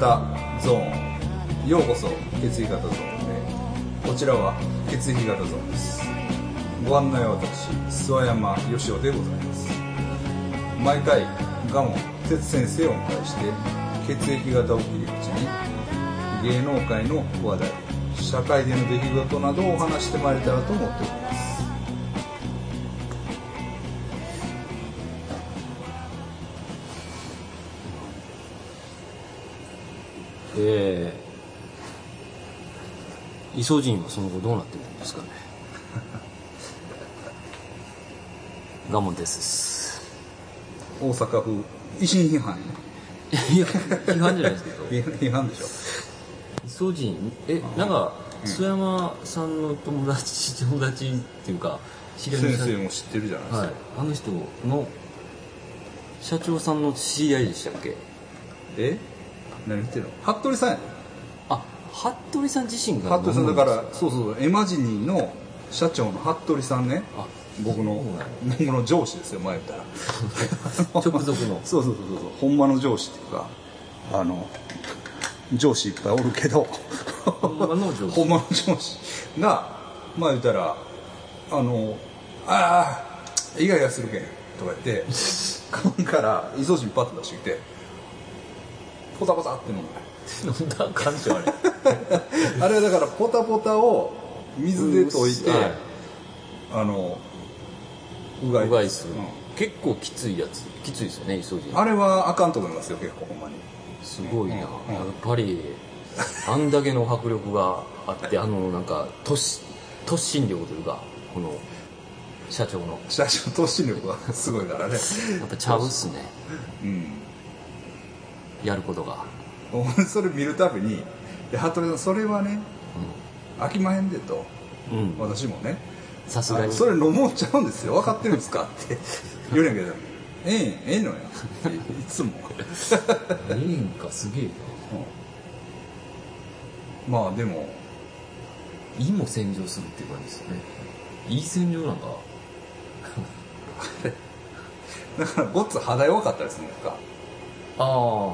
型ゾーン。ようこそ血液型ゾーンへ。こちらは血液型ゾーンです。ご案内は私諏訪山義雄でございます。毎回ガモ哲先生をお迎えして血液型を切り口に芸能界の話題社会での出来事などをお話してまいれたらと思っております。イソジンはその後どうなってるんですかね。ガモンです。大阪府維新批判？いや批判じゃないですけど。や 批判でしょ。イソジンえなんか須山さんの友達友達っていうか知り合いの先生も知ってるじゃないですか、はい。あの人の社長さんの知り合いでしたっけ？え？何言ってんの？服部さんやねあ服部さん自身が服部さんだからそうそうエマジニーの社長の服部さんね。あ僕の僕の上司ですよ前言ったら。直属の。そうそうそうそうほんまの上司っていうかあの上司いっぱいおるけど。ほんまの上司。ほんまの上司がまあ言ったらあの「ああイガイガするけん」とか言ってカバンからイソジンパッと出してきてポタポタって飲む飲んだ感じあれ。あれはだからポタポタを水で溶いて、はい。あのうがい。うがいする、うん。結構きついやつ。きついですよねイソジンあれはあかんと思いますよ結構ほんまに。すごいな、うん。やっぱりあんだけの迫力があってあのなんか突突進力というかこの社長の。社長投資力がすごいからね。やっぱちゃうっすね。うんやることが、俺 それ見るたびに「で服部さんそれはね飽きまへんで」と。うん。うん、私もね。さすがに。あそれ飲もうちゃうんですよ。分かってるんですかって。言うねんけど「ええんええのや」っていつも、ええんかすげえな。うん。まあでも。胃も洗浄するっていう感じですよね。いい洗浄なんか。だからごっつ肌弱かったりするんですか、ああ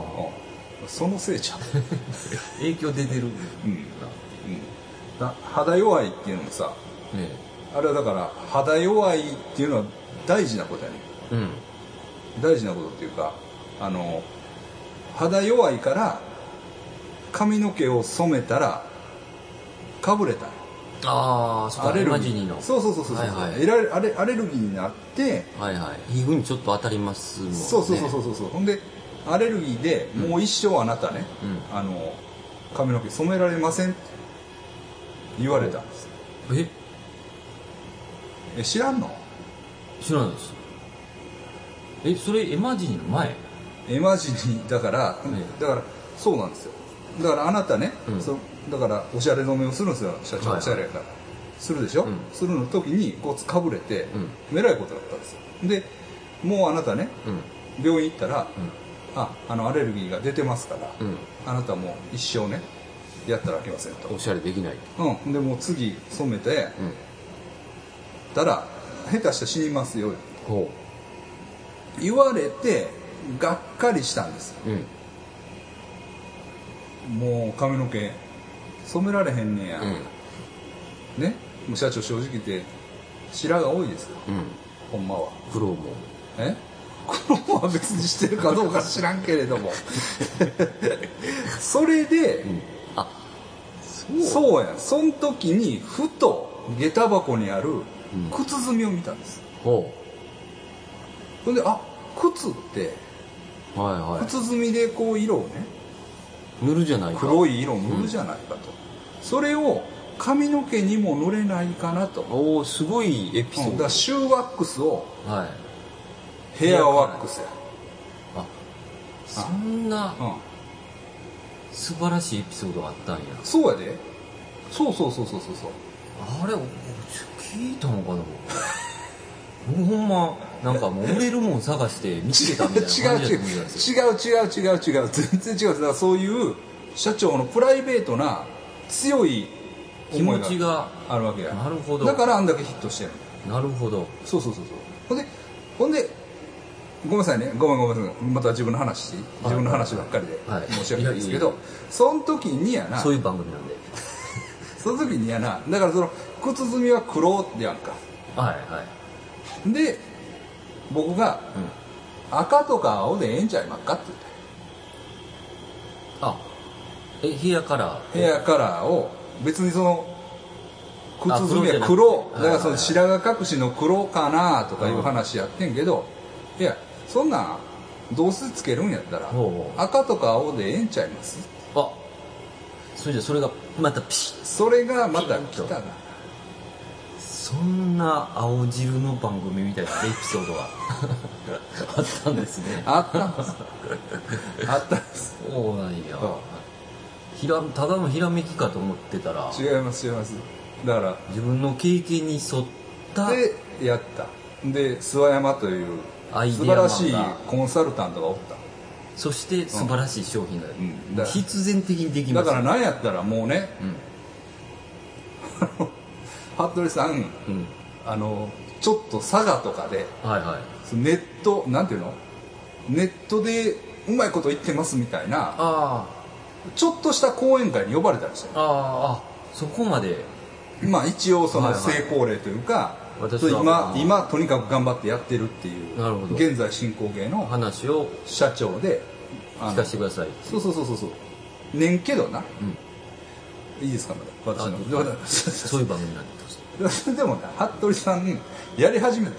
うんそのせいちゃう。影響出てる。うん。うん。だ肌弱いっていうのもさねあれはだから肌弱いっていうのは大事なことやね。うん。大事なことっていうかあの肌弱いから髪の毛を染めたらかぶれた。ああそアレルギマジニの。そうそうそうそうそう、はいはい。えられアレアレルギーになって、はいはい。皮膚にちょっと当たりますもんね。そうそうそうそうそうそう。ほんでアレルギーでもう一生あなたね、うん。あの髪の毛染められませんって言われたんです。え？え知らんの？知らないです。えそれエマジニの前？エマジにだから、ねだからそうなんですよ。だからあなたね、うん。そだからおしゃれ染めをするんですよ社長はいはい。おしゃれやから、するでしょ、うん。するの時にこうかぶれて、うん。えらいことだったんですよ。でもうあなたねうん。病院行ったら、うんああのアレルギーが出てますから、うん。あなたもう一生ねやったらあきませんと。おしゃれできない。うん。でもう次染めてうん。たら下手したら死にますよほ言われてがっかりしたんです。ううん。もう髪の毛染められへんねや、うん。ね？もう社長正直言って白が多いですよ。うん。ほんまは。苦労も。え？黒は別にしてるかどうか知らんけれども。それで、うん。あそう。や。んその時にふと下駄箱にあるうん。靴積みを見たんです、ほほんであ靴ってうはいは靴積みでこう色をねい塗るじゃないか。黒い色を塗るじゃないかと、それを髪の毛にも塗れないかなと、おおすごいエピソうん。だシューワックスをドはいヘアワックスや、あそんなうん、素晴らしいエピソードがあったんや。そうやで。そうそうそうそうそう。そうあれ聞いたのかな？僕ほんまなんかもう売れるもん探して見つけたみたいな感じだってた違う違う違う違う違う。全然違う。だからそういう社長のプライベートな強い気持ちがあるわけや。なるほど。だからあんだけヒットしてるなるほど。そうそうそうそう。ほんでほんでごめんなさいね。ごめんごめんなさいまた自分の話自分の話ばっかりではい。申し訳ないですけど、その時にやな。そういう番組なんで。その時にやな。だからその靴積みは黒やんか。はいはい。で僕がうん。赤とか青でええんちゃいまっかって言って。あえヘアカラーヘアカラーを別にその靴あ積みは黒。黒じゃなくてだからその白髪隠しの黒かなとかいう話やってんけどいやそんなんどうせつけるんやったら赤とか青でええんちゃいます？あそれじゃそれがまたピシッ。それがまた来たな。そんな青汁の番組みたいなエピソードが あったんですね。あったんです。あったんです。そうなんや。う。んひらただのひらめきかと思ってたら。違います違います。だから自分の経験に沿った。でやった。で諏訪山という素晴らしいコンサルタントがおった。そして素晴らしい商品が、ん。だ必然的にできます。だから何やったらもうねうん。服部さんうん。あのちょっと佐賀とかではいはい。ネットなんていうの？ネットでうまいこと言ってますみたいなあちょっとした講演会に呼ばれたりしてあああそこまで。まあ一応そのはいはい。成功例というか、私はそう今うん今とにかく頑張ってやってるっていうなるほど。現在進行形の話を社長であの聞かせてください。そうそうそうそうそう。ねんけどな。うん。いいですかまだ。私の。そういう番組なんでどうぞでもね服部さんやり始めた。時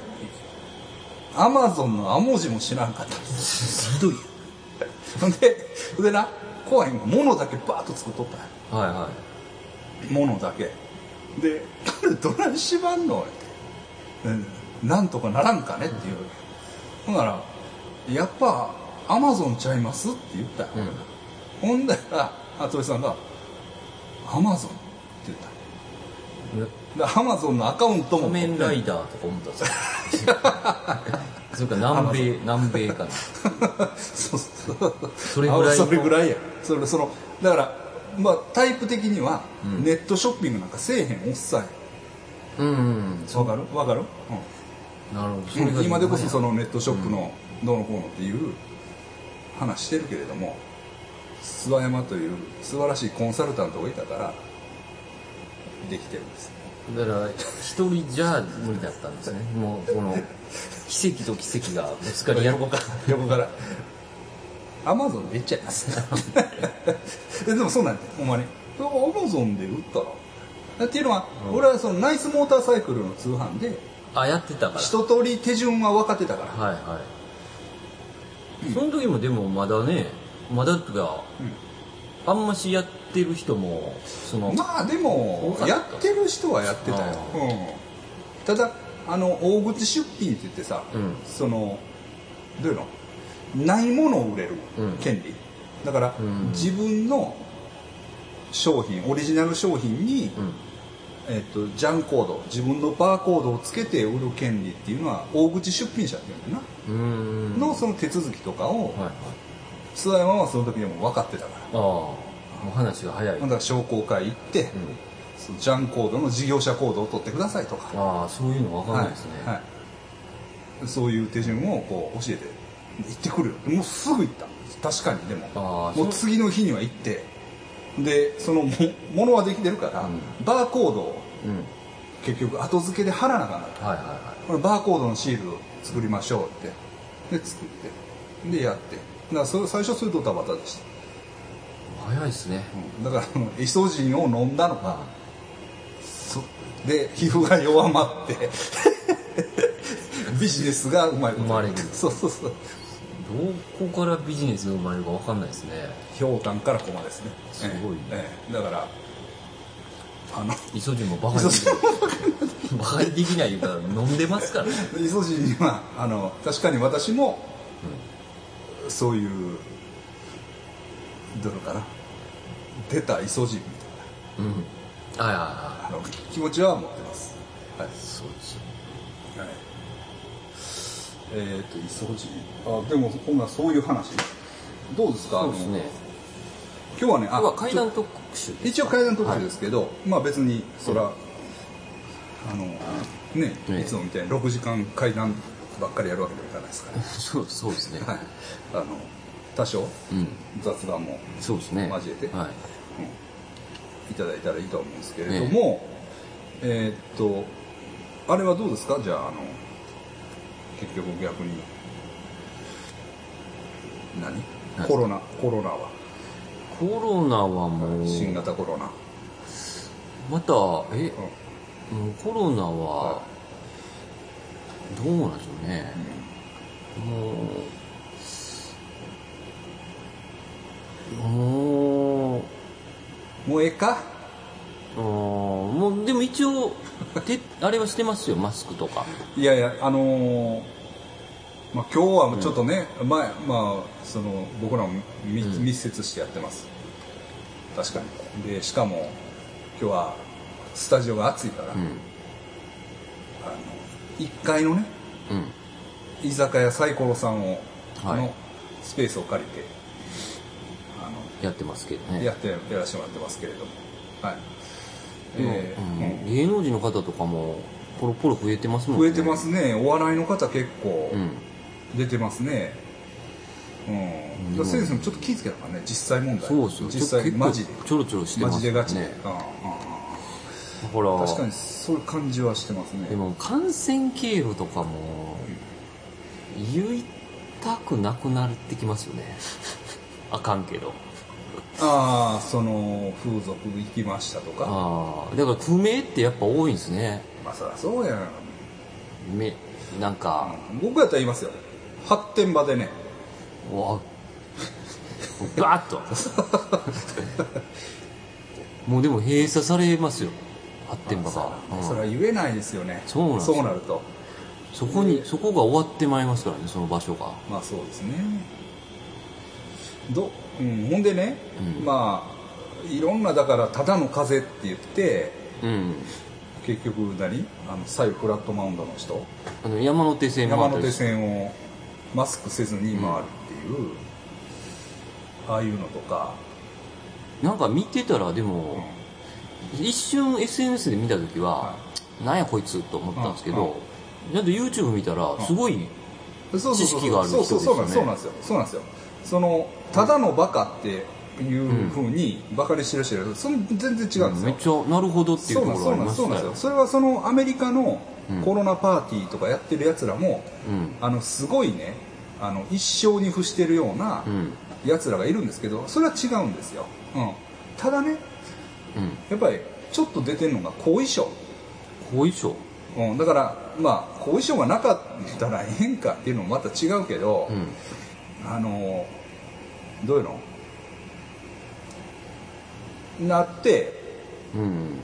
アマゾンのア文字も知らんかった。んですひどいほんでほんでな怖いのが物だけバーッと作っとった。んやはい。は物だけ。で「これどないしばんの?」なんとかならんかね?」っていう。ほんなら「やっぱアマゾンちゃいます?」って言った。うん、ほんだら服部さんが「アマゾン」って言った。でアマゾンのアカウントも。仮面ライダーとか思ったんですよそれから南米南米かな。そうそう。それぐらいそれぐらいや。それそのだからまあタイプ的には、うん。ネットショッピングなんかせえへんおっさんやうんうん。わかる？わかる、なるほど。そうん今でこそそのネットショップうん。のどうのこうのっていう話してるけれども諏訪山という素晴らしいコンサルタントがいたからできてるんです。だから一人じゃ無理だったんですね。もうこの奇跡と奇跡がぶつかり横から横から。アマゾンで言っちゃいます。ででもそうなんほんまに。アマゾンで売ったら？っていうのは、うん。俺はそのナイスモーターサイクルの通販であやってたから。一通り手順は分かってたから、はいはい、その時もでもまだねまだとかあんましやってる人もその、まあでもやってる人はやってたよ、あうん、ただあの大口出品って言ってさ、うん。そのどういうの？ないものを売れるうん。権利、だから、うん。自分の商品オリジナル商品に、うんえっとジャンコード自分のバーコードをつけて売る権利っていうのは大口出品者っていうんだよな、のその手続きとかを諏訪山はその時でも分かってたから。ああ。話が早い、だから商工会行って、うん。そのジャンコードの事業者コードを取ってくださいとか。ああそういうの分かんないですね、はいはい。そういう手順をこう教えて行ってくる。よもうすぐ行った。確かにでも。もう。次の日には行ってでそのもものはできてるから、うん。バーコードをうん。結局後付けで貼らなあかんなはいはいはこれバーコードのシールを作りましょうって。で作って。でやって。だからそれ最初それドタバタでした、い早いですね。うん。だからイソジンを飲んだのがそで皮膚が弱まって。ビジネスがうまいこと生まれる。そうそうそう。どこからビジネスが生まれるか分かんないですね氷炭からここまでですね。すごいね。ええ。ええ。だからあのイソジンもバカにできない。バカにできないから飲んでますからね。イソジンにはあの確かに私もそういうどういうのかな。出たイソジンみたいうん。はいはいはなあの気持ちは持ってます。はい。いそうですよはい。えっ、とイソジンあでもほんならそういう話。どうですか？そうですね今日はね今日は階段特集一応階段特集ですけど、まあ別にそら、あのねね。いつもみたいに6時間階段ばっかりやるわけにはいかないですから、そうそうですね。はい、あの多少うん。雑談もそうですね。交えてはい。いただいたらいいと思うんですけれども、えーっとあれはどうですか？じゃああの結局逆に。何？はい。コロナコロナはコロナはもう。新型コロナ、またえうん。もうコロナははどうなんでしょうね。もうもう。もうええか？あーもうでも一応てあれはしてますよマスクとか。いやいやあのーまあ、今日はちょっとね、前まあその僕らも密,、うん。密接してやってます。確かに。でしかも今日はスタジオが暑いから、うん。あの1階のねうん。居酒屋サイコロさんを、はい。のスペースを借りてあのやってますけどね。やってやらせてもらってますけれども。はい。えーうん。芸能人の方とかもポロポロ増えてますもん増えてますね。お笑いの方結構うん出てますね。うん、うん。だから先生もちょっと気ぃつけなあかんね実際問題。そうですよ。実際マジで。ちょろちょろしてますマジでガチで、ね。うんうんだからうん確かにそういう感じはしてますね。でも感染経路とかも言いたくなくなってきますよね。あかんけど。ああその風俗行きましたとか。ああ。だから不明ってやっぱ多いんですね。まあそりゃそうやん。めなんか、僕やったら言いますよ発展場でね。うわ。バーッと。もうでも閉鎖されますよ。発展場が、うん。それは言えないですよね。そうなんそうなると。そこにそこが終わってまいりますからねその場所が。まあそうですね。ど、うん、ほんでね、うん。まあいろんなだからただの風邪って言ってうん。結局何？あの左右フラットマウンドの人。あの山手線山手線をマスクせずに回るっていう、ああいうのとか、なんか見てたらでも、一瞬 SNS で見た時は、なんやこいつと思ったんですけど、ちゃんと YouTube 見たらすごい、そうそうそう知識がある人そうそうそうなんですよねそうなんですよ。そうなんですよ。そのただのバカっていうふうにバカにしてる人いる。それ全然違うんですよ、めっちゃなるほどっていうところがありましたよ。それはそのアメリカのうん。コロナパーティーとかやってるやつらも、うん。あのすごいねあの一生に付してるようなうん。やつらがいるんですけどそれは違うんですよ、うん、ただねうん。やっぱりちょっと出てるのが後遺症、後遺症？うん、だからまあ後遺症がなかったら変かっていうのもまた違うけど、うん。あのどういうの？なってうん。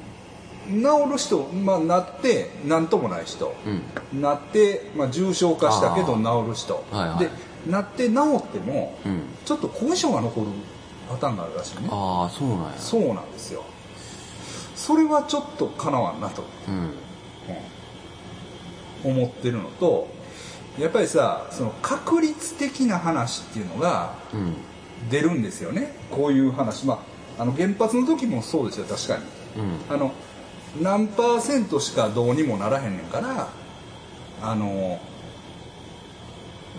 治る人、まあ、なって何ともない人、うん。なって、まあ、重症化したけどあ治る人、はいはい。でなって治ってもうん。ちょっと後遺症が残るパターンがあるらしいね。ああそうなんや。そうなんですよ。それはちょっとかなわんなと、うん。うん。思ってるのとやっぱりさその確率的な話っていうのがうん。出るんですよね。こういう話。まああの原発の時もそうですよ確かに。うん。あの何パーセントしかどうにもならへんねんからあの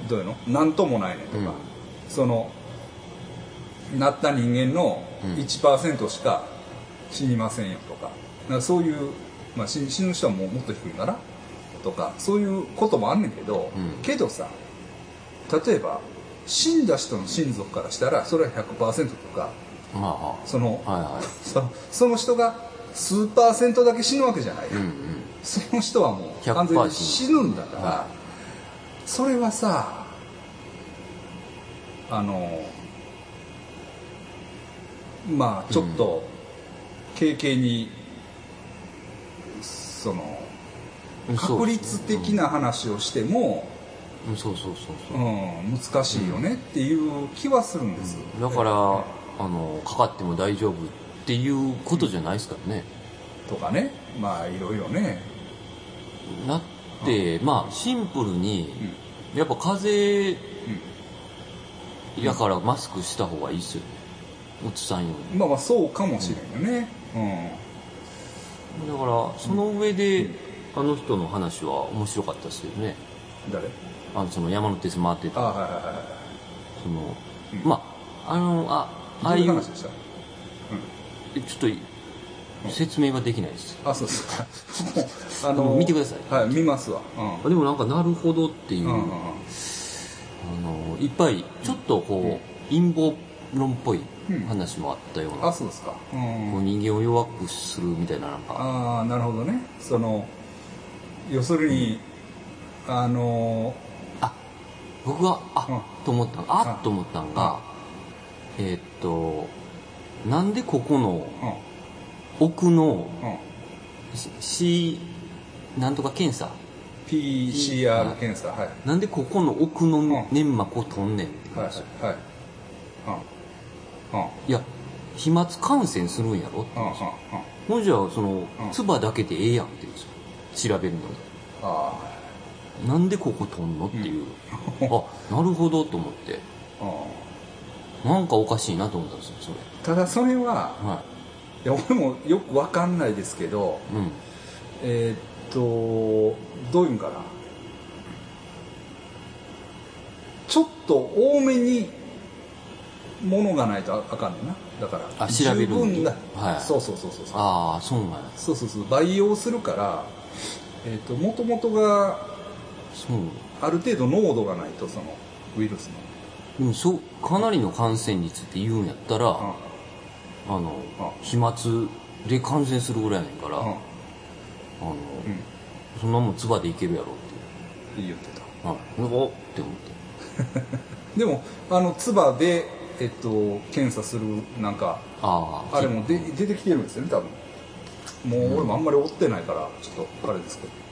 どういうの？何ともないねんとか、うん。そのなった人間のうん。1%しか死にませんよとか。かそういう、まあ、死死ぬ人はもうもっと低いからとか。そういうこともあんねんけど、うん。けどさ例えば死んだ人の親族からしたらそれは100%とかまそのあはいはそのその人が数パーセントだけ死ぬわけじゃない、いうんうん。その人はもう100%完全に死ぬんだから、はそれはさあのまあちょっと軽々にそのうんそう。確率的な話をしても、うん。そうそうそうう。そん、難しいよねっていう気はするんです、うだからあのかかっても大丈夫っていうことじゃないですからね。とかね。まあいろいろね。なってまあシンプルにやっぱ風邪やからマスクした方がいいっすよね。うつさんようにまあまあそうかもしれんよね。うん。だからその上で、あの人の話は面白かったですよね。誰？あのその山手線回ってあたはいはいはいはい。その、うん。まああのあああいいうう話でした？えちょっと説明ができないです、あそうですか。あもう見てください。はい見ますわ。あでもなんかなるほどっていう、うんうんうん。うんあのいっぱいちょっとこう、陰謀論っぽい話もあったような、あそうですか。うんこう人間を弱くするみたいななんか。ああなるほどね。その要するに、あのあ僕があ、うん。と思ったああと思ったんがえーっとなんでここのうん。奥のうん。C なんとか検査？PCR 検査はい。なんでここの奥のん。粘膜を取んねんってはい話、はい。いや飛沫感染するんやろって。ほんじゃそのうん。唾だけでええやんって言う。んですよ調べるのあなんでここ取んのっていう、あなるほどと思って。あうんなんかおかしいなと思ったんですよそれ。ただそれははい。や俺もよくわかんないですけどいうん。えーっとどういうんかな。ちょっと多めにものがないとあかんねんな。だからあ調べる十分な、はい。そうそうそうそうそう。ああそうなんや。そうそうそう。培養するからえーっともともとがそう。ある程度濃度がないとそのウイルスのでもそうかなりの感染率って言うんやったら、うん。あのうん。飛沫で感染するぐらいやねんから、うん。あのうんそんなもん唾でいけるやろって言ってた。はい。おって思って。でもあの唾で、えっと、検査するなんかあああれもで出てきてるんですよね多分。もう俺もあんまり追ってないからちょっとあれですけど。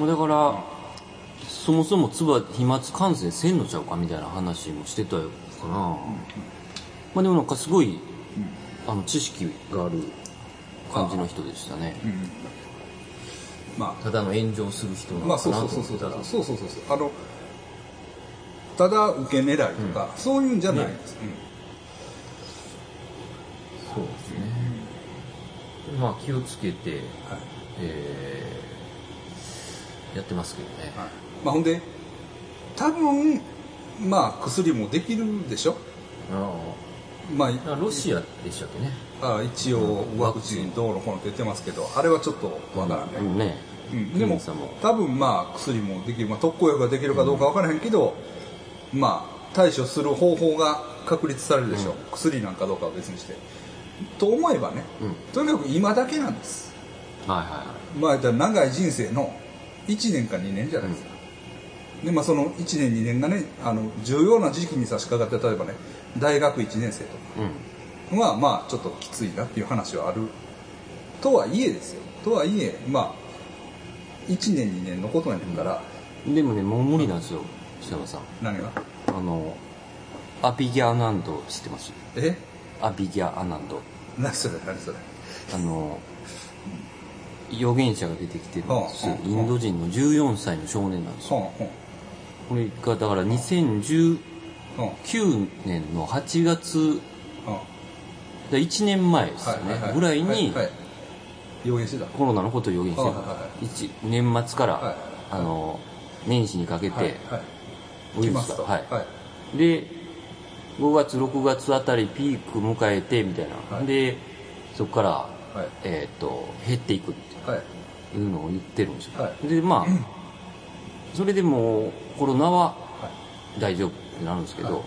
もうだから、そもそも唾飛沫感染せんのちゃうかみたいな話もしてたよかな、まあでもなんかすごいあの知識がある感じの人でしたね。うん、うん。まただの炎上する人なあまあのかなそうそうと思ってたら。そうそうそうそうそう。そうあのただ受け狙いとか、そういうんじゃないです、そうですね、まあ気をつけて、うんはい。えーやってますけどね、はいまあ、ほんで多分まあ薬もできるでしょ？あまああロシアでしたっけね。あ一応ワクチンどうのこうのって言ってますけどあれはちょっとわからんね、うんね。うん、でも多分まあ薬もできる、まあ、特効薬ができるかどうかわからへんけど、まあ対処する方法が確立されるでしょう、うん。薬なんかどうかは別にして。と思えばね、うん。とにかく今だけなんです。はいはいはい。まあ長い人生の1年か2年じゃないですか、でまあその1年2年がねあの重要な時期に差し掛かって例えばね大学1年生とうん。かはまあちょっときついなっていう話はあるとはいえですよ。とはいえまあ1年2年のことやねんから、でもねもう無理なんですよ北山さん。何が？あのアビギャアナンド知ってます？え？アビギャアナンド。何それ何それ。あの預言者が出てきてるんですインド人の14歳の少年なんですよこれがだから2019ほん年の8月だ1年前ですよねぐらいにはいはい。予言してた。コロナのことを予言してるはいはいはい。一年末から、はいあの年始にかけて、ウイルスがはい、はい。で5月6月あたりピーク迎えてみたいな、はい。でそこから、はい。えー、と減っていくってはい。いうのを言ってるんですよ、はい。でまあ、それでもうコロナははい。大丈夫ってなるんですけど、はい。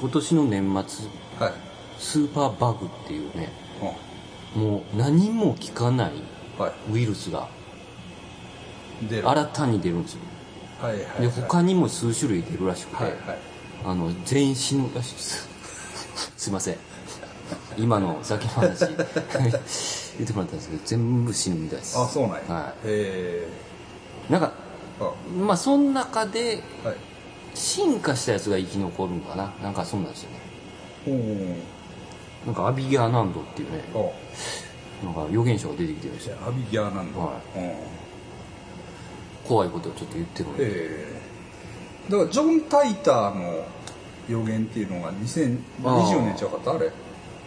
今年の年末はい。スーパーバグっていうねうもう何も効かないウイルスが新たに出るんですよ。はいはいはい。で他にも数種類出るらしくて、はいはい。あの全員死ぬらしいです。すいません。今のさっきの話。言ってもらったんですけど全部死ぬみたいです。あそうなんや。はへいなんかまあその中ではい。進化したやつが生き残るんかな。なんかそうなんですよね。なんかアビギャーナンドっていうね。あなんか預言者が出てきてるんですよアビギャーなんだはい。うん。怖いことをちょっと言ってるんでええ。だからジョン・タイターの予言っていうのが2020年ちゃうかった？あれ。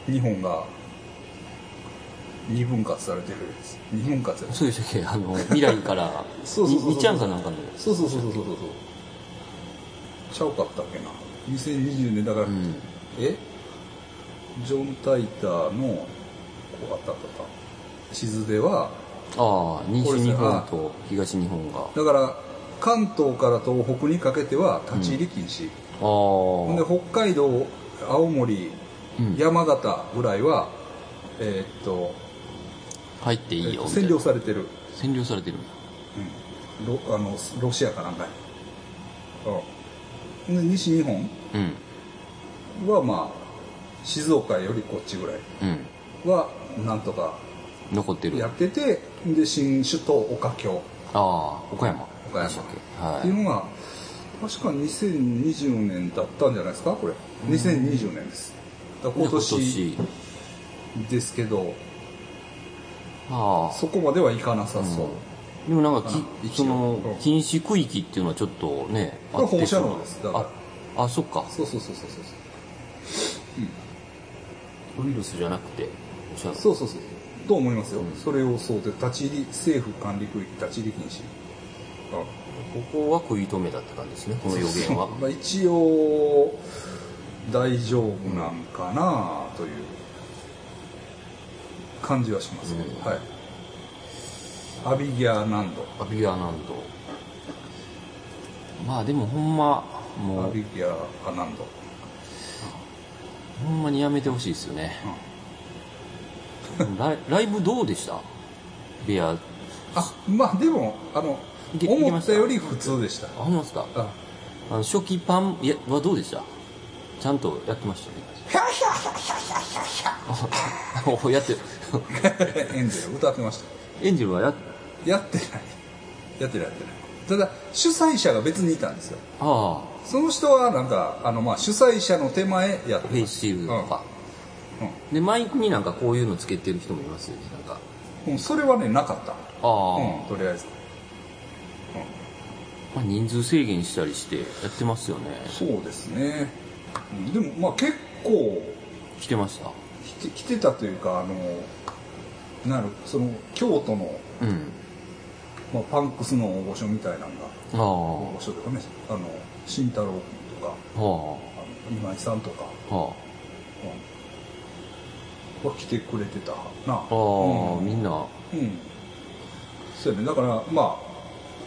日本が二分割されてる二分割そうでしたっけ？あの未来から。そうそうそうそう。そうそうそうそうそうそう。ちゃうかったっけな。2020年だから、うん。え？ジョン・タイターのこうあったあった地図ではああ西日本と東日本が。だから関東から東北にかけては立ち入り禁止、あほん。であ。北海道青森、うん。山形ぐらいはえーっと入っていいよ占な。領されてる、占領されてる。うん、ロあのロシアかなんかに、うん、で西日本？うん。はまあ静岡よりこっちぐらい。うん。はなんとか残ってる。やっててで新首都岡京。ああ岡山。岡山。でしたっけ？はい。っていうのが確か2020年だったんじゃないですかこれ。2020年です。だから今年。ですけどそこまではいかなさそう、でもなんかきそのうん。禁止区域っていうのはちょっとねこれ放射そう能です。だから。ああそっか。そうそうそうそうそう。ウイルスじゃなくて放射能そうそうそう。と思いますよ、それをそうで立ち入り政府管理区域立ち入り禁止。ここは食い止めたって感じですね。この予言は。まあ一応大丈夫なんかなという感じはしますけど、うん。はい。アビギャーナンド。アビギャーナンド。まあでもほんまもうアビギャーアナンド。ほんまにやめてほしいですよね、ライライブどうでした？ベア。あまあでもあの思ったより普通でした。あほんまですか？ああの初期パンいやはどうでした？ちゃんとやってましたね。おやってる エンゼル歌ってました。エンジェルはややってない。やってないやってない。ただ主催者が別にいたんですよ。あその人はなんかあのまあ主催者の手前やってあフェイスシールドとか、うでマイクになんかこういうのつけてる人もいますよねなんか。ん、うん、それはねなかった。ああ、うんとりあえず。まあ、人数制限したりしてやってますよね。そうですね、うんでもまあ結構来てました。来て来てたというかあのなるその京都の、うん。まあ、パンクスの大御所みたいなのがああ。大御所とかねあの慎太郎君とかはあ。の今井さんとか、あはうん、は来てくれてたな。あああ、うん。みんな。うん。そうやね。だからまあ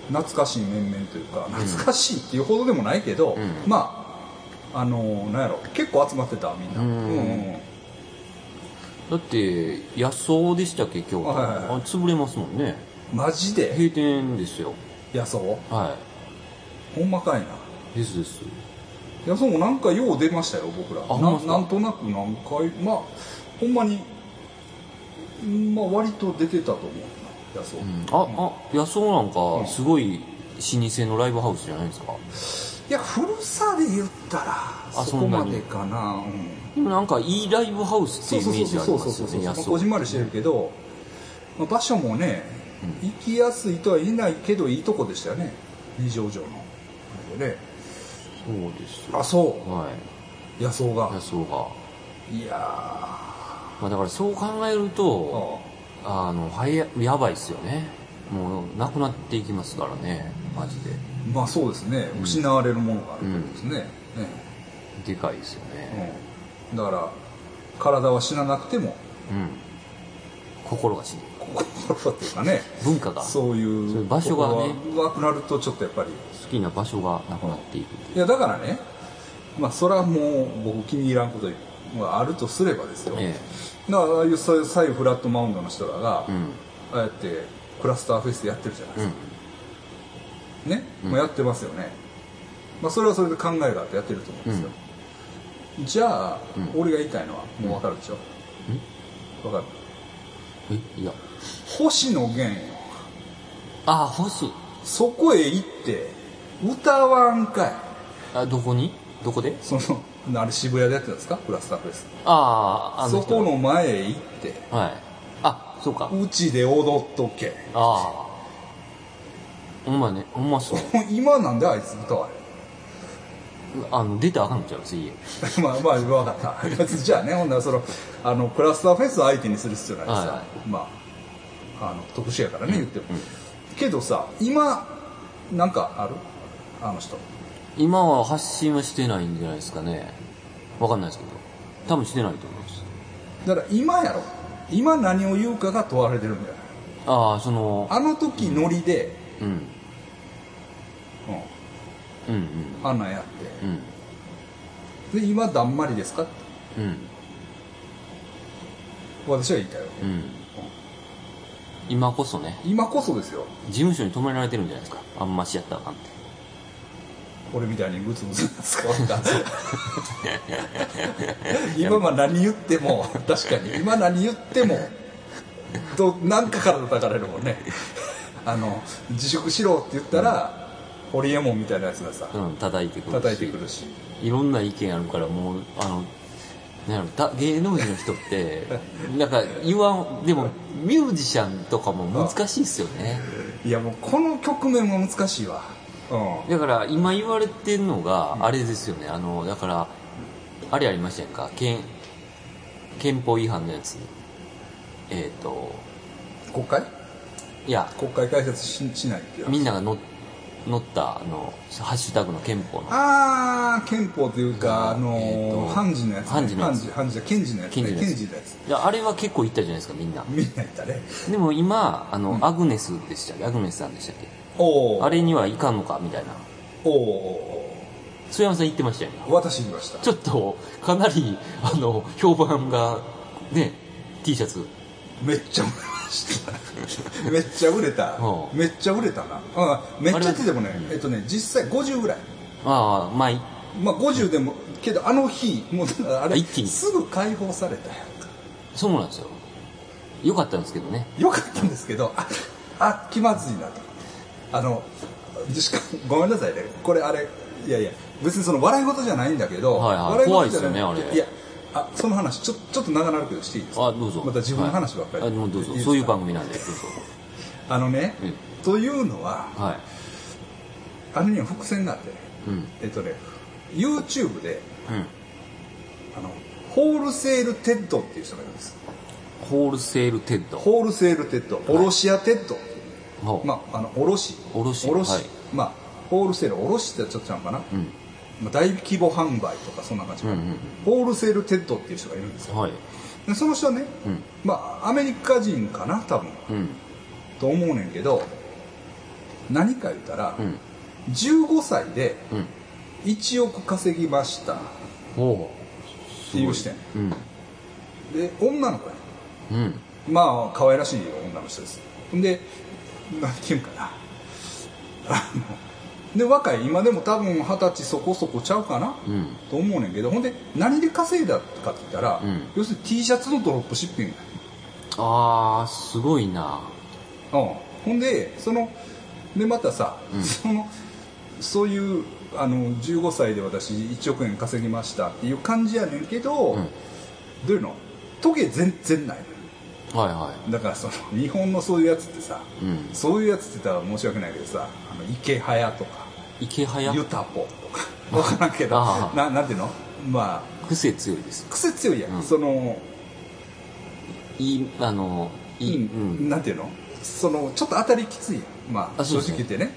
懐かしい面々というか懐かしいっていうほどでもないけど、うん。まああのなんやろ結構集まってたみんな、うん。うんだって野草でしたっけ京都、はいはいはい。あ潰れますもんね。マジで？閉店ですよ。野草？はほんまかいな。いですです。野草もなんかよう出ましたよ僕ら。あほんまっすか？ななんとなく何回まあほんまにまあ割と出てたと思うな野草、うん、ああ野草なんかすごい老舗のライブハウスじゃないですか？いや古さで言ったらあそこまでかな。うんでもなんかいいライブハウスっていうイメージありますよねこじんまりしてるけど、まあ、場所もね、行きやすいとは言えないけどいいとこでしたよね。二条城の。ね。そうですよ。あそはい。う野草が。野草が、いやまあ、だからそう考えるーとああ。のはややばいっすよね。もうなくなっていきますからね。マジで。まあそうですね。失われるものがあるんですね,、でかいですよねね。うん、だから体は死ななくてもうん。心が死ぬ。心っていうかね。文化が。好そういう場所がね。なくなるとちょっとやっぱり。きな場所がなくなっていく。っていやだからねまあそれはもう僕気に入らんことがあるとすればですよ、えだからああいうそういう左右フラットマウンドの人らが、えうん。ああやってクラスターフェスやってるじゃないでうん。すか、ね、もうやってますよね、まあ、それはそれで考えがあってやってると思うんですよ、じゃあ、うん俺が言いたいのはもう分かるでしょ、分かる？えいや。星野源よあ星。そこへ行って歌わんかい。あどこに？どこで？そのあれ渋谷でやってたんですか？クラスターフェス。あああの人。そこの前へ行って。はい。あそうか。うちで踊っとけ。ああほんまねほんまそう。今なんであいつ歌わあの出たらあかんのちゃう水泳まあまあ分かった。じゃあねほんならそのあのクラスターフェスを相手にする必要ないしさ、はまああの特殊やからね言っても、けどさ今なんかある？あの人。今は発信はしてないんじゃないですかね。わかんないですけど。多分してないと思います。だから今やろ。今何を言うかが問われてるんだよ。ああそのあの時ノリで、うんうん、うん。うんあんなんやっうん。てで今だんまりですかって。うん。私は言いたいよ、うん。今こそね。今こそですよ。事務所に止められてるんじゃないですか。あんましやったらあかんって。俺みたいにグツグツ使わんか？今は何言っても確かに。今何言ってもど何かから叩かれるもんね。あの自粛しろって言ったら、ホリエモンみたいなやつがさうん叩いてくるし。叩いてくるし。いろんな意見あるからもうあのなんやろだ芸能人の人って なんか言わんでもミュージシャンとかも難しいっすよね。いやもうこの局面も難しいわ。うん。だから今言われてるのがあれですよね。あのだからあれありましたやんか。憲憲法違反のやつ。えっ、と国会？いや。国会開設ししないみんなが乗乗ったあのハッシュタグの憲法の。ああ憲法というかあのえーと判事のやつ、ね、判事のやつ。判事検事のやつね。検事のやつ。あれは結構言ったじゃないですかみんな。みんな言ったね。でも今あの、アグネスでしたっけ？アグネスさんでしたっけ？おおあれにはいかんのかみたいな。おお須山さん言ってましたよね。私言いました。ちょっとかなりあの評判がね T シャツ。めっちゃ めっちゃ売れた。う。んめっちゃ売れたな。うんめっちゃってでもね。えっとね実際50ぐらい。ああまあいまあ50でもけどあの日もうあれ一気に。すぐ解放されたやんか。そうなんですよ。よかったんですけどね。よかったんですけどああ気まずいなと。あのしかごめんなさいね。これあれいやいや別にその笑い事じゃないんだけど、はいはい。笑い事じゃない。怖いですよねあれ。いやあその話ちょちょっと長なるけどしていいですか？あどうぞ。また自分の話ばっかり、はい。あどうぞ。そういう番組なんでどうぞ。あのね、うん。というのははい。あれには伏線があってねうん。えっとね YouTube でうん。あのホールセールテッドっていう人がいるんです。ホールセールテッド。ホールセールテッド。オロシアテッド、ほう。まああの卸。卸。卸、はい。まあホールセール卸ってちょっとちゃうかな、うんまあ、大規模販売とかそんな感じうんうんホールセールテッドっていう人がいるんですよ。はい。でその人はね、うん。まあアメリカ人かな多分。うん。と思うねんけど何か言ったら、うん。15歳でうん。1億稼ぎました。っほていう視点。で女の子やまあ可愛らしい女の人です。で何て言うんかなで若い今でも多分二十歳そこそこちゃうかな、うん。と思うねんけどほんで何で稼いだかって言ったら、うん。要するに T シャツのドロップシッピング。やああすごいな。うん、ほんでそのでまたさ、うん。そのそういうあの15歳で私1億円稼ぎましたっていう感じやねんけど、うん。どういうの？トゲ全然ないはいはだからその日本のそういうやつってさ、いうん。そういうやつって言ったら申し訳ないけどさあの池早とか池早？ユタポ。分からんけどななんていうの？まあ癖強いです。癖強いやん、うん。そのいいあのいい、うん、なんていうの？そのちょっと当たりきついやん。まあ正直言ってね。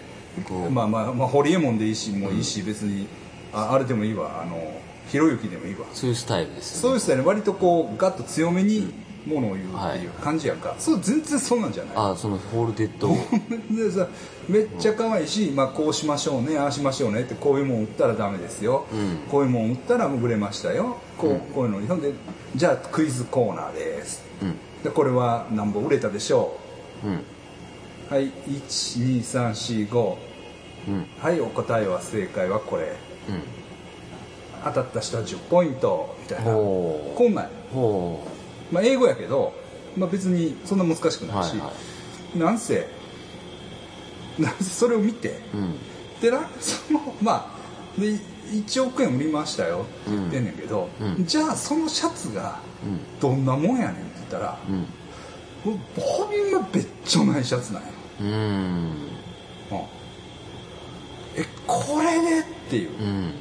まあまあまあホリエモンでいいしもういいし、別にああれでもいいわ。あのひろゆきでもいいわ。そういうスタイルですよね。そういう人はね割とこうガッと強めにものを言うっていう感じやんか、そう全然そんなんじゃない。あそのホールデッド。でさめっちゃ可愛いし、まあ、こうしましょうねああしましょうねってこういうもん売ったらダメですよ、うん。こういうもん売ったらもう売れましたよ。こう,、うん。こういうのほんでじゃあクイズコーナーです。うん。でこれは何本売れたでしょう？はい12345うん。はいお答えは正解はこれ。うん。当たった人は10ポイントみたいな。ほこんなんまあ、英語やけど、まあ、別にそんな難しくないし、うはいはなんせなんせ それを見ていうん。でなそのまあで1億円売りましたよって言ってんねんけど、うん。じゃあそのシャツがうん。どんなもんやねんって言ったら、うん。ほんまべっちょないシャツなんや、うん。うん。えこれでっていう。うん。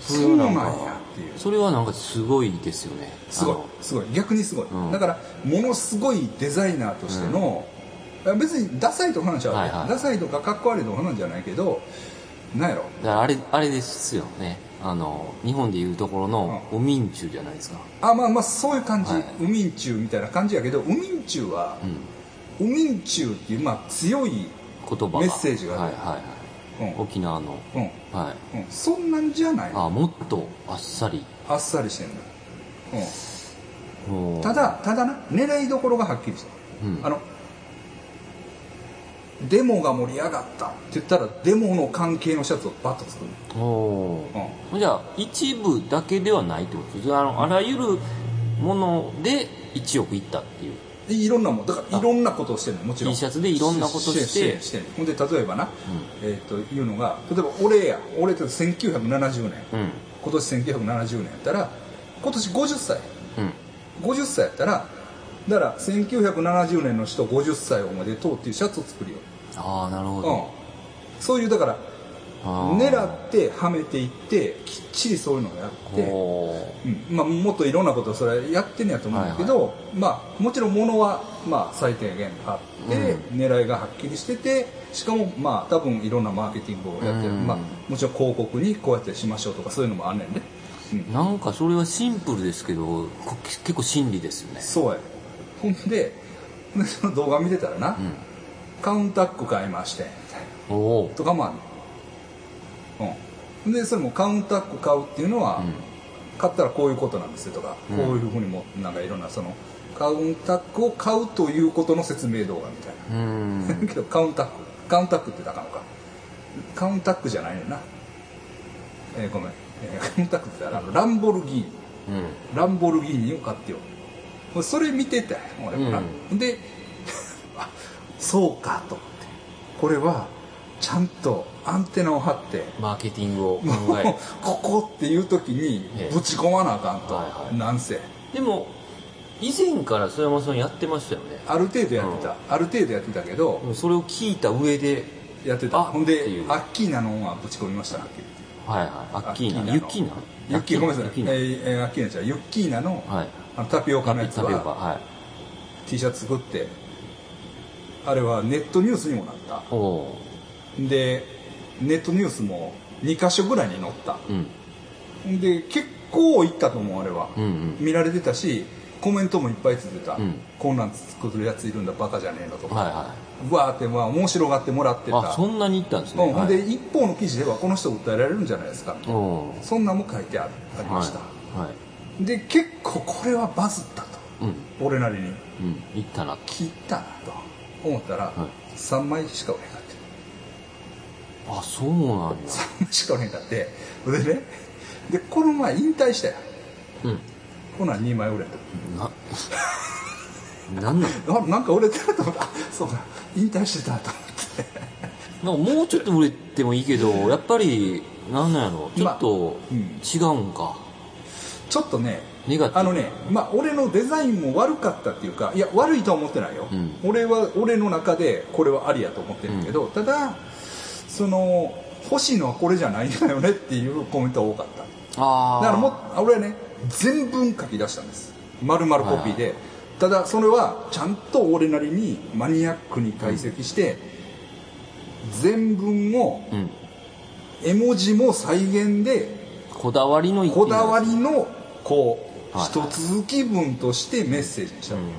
それはなんかそうなんやっていう。それはなんかすごいですよね。すごいすごい。逆にすごい、うん。だからものすごいデザイナーとしての、別にダサいとかなんちゃう、はいはい。ダサいとかかっこ悪いとかなんじゃないけどなんやろ？だからあれあれですよね。あの日本でいうところのお民中じゃないですか、あまあまあそういう感じ、はい。ウミンチュウみたいな感じやけどウミンチュウはう、ん、ウミンチュウっていうまあ強い、言葉が。メッセージがある。はいはいはい。うん。沖縄の。うん。はい。うん、そんなんじゃないあもっとあっさり。あっさりしてんのううん、ただただな狙いどころがはっきりしてる。うん。あのデモが盛り上がったって言ったらデモの関係のシャツをバッと作るおー。じゃあ一部だけではないってことですあのあらゆるもので1億いったっていう。いろんなもん。だからいろんなことをしてるのもちろん。T シャツでいろんなことして。してほんで例えばな、えー、というのが例えば俺や俺って1970年。うん。今年1970年やったら今年50歳。うん。50歳やったらだから1970年の人50歳おめでとうっていうシャツを作るよ、ああなるほうん。ど、、そういうだから狙ってはめていってきっちりそういうのをやって、おう。ん。まあ、もっといろんなことをそれはやってんねやと思うんだけど、まあ、もちろんものは、まあ、最低限あって、う狙いがはっきりしててしかもまあ多分いろんなマーケティングをやってる、うん。まあ、もちろん広告にこうやってしましょうとかそういうのもあんねんね、うん、なんかそれはシンプルですけどこ結構真理ですよね。そうや。ほんででその動画見てたらな、うんカウンタック買いまして。とかもある。うん。でそれもカウンタック買うっていうのは、買ったらこういうことなんですよとか、うん。こういうふうにもなんかいろんなそのカウンタックを買うということの説明動画みたいな、うん。けどカウンタックカウンタックって言ったらあかか。カウンタックじゃないねんな、えーごめん、えーカウンタックってあのランボルギーニ。うん。ランボルギーニを買ってよそれ見てたよ俺もな、であそうかと思って。これはちゃんとアンテナを張ってマーケティングをここっていう時にええ。ぶち込まなあかんと、はいはい。なんせ。でも以前から曽山さんやってましたよね。ある程度やってた、ある程度やってたけどそれを聞いた上でやってた。あほんでアッキーナのはぶち込みました。はっきりはいはいアッキーナの。ユッキーナ？ユッキーナごめんなさい。ユッキーナ。えーえーアッキーナじゃユッキーナの,、はい。あのタピオカのやつははい。T シャツ作ってあれはネットニュースにもなった。でネットニュースも2箇所ぐらいに載った。うん。で結構いったと思うあれは、うんうん。見られてたしコメントもいっぱいついてた、うん。こんなん作るやついるんだバカじゃねえのとか、はいはうわーってまあ面白がってもらっていた。あそんなにいったんですね。うんはい。一方の記事ではこの人訴えられるんじゃないですかそんなんも書いてあるありました、はいはい。で結構これはバズったと。うん。俺なりに。うん。いったな切ったなと思ったら、はい。3枚しか売れへんかって。あそうなんや。3枚しか売れへんかって。でねでこの前引退したようん。ほな2枚売れた。ななんなん？あなんか売れてると思った。あそうか引退してたと思って。なんかもうちょっと売れてもいいけどやっぱりなんなんやろ？ちょっとうん。違うんか、ちょっとねあのねまあ俺のデザインも悪かったっていうかいや悪いとは思ってないよ、うん。俺は俺の中でこれはありやと思ってるけど、ただその欲しいのはこれじゃないんだよねっていうコメントが多かった。ああだからも俺はね全文書き出したんです。丸々コピーで、ただそれはちゃんと俺なりにマニアックに解析して、全文をうん。絵文字も再現でこだわりの一こだわりりのこうはい一続き文としてメッセージにした、うんうん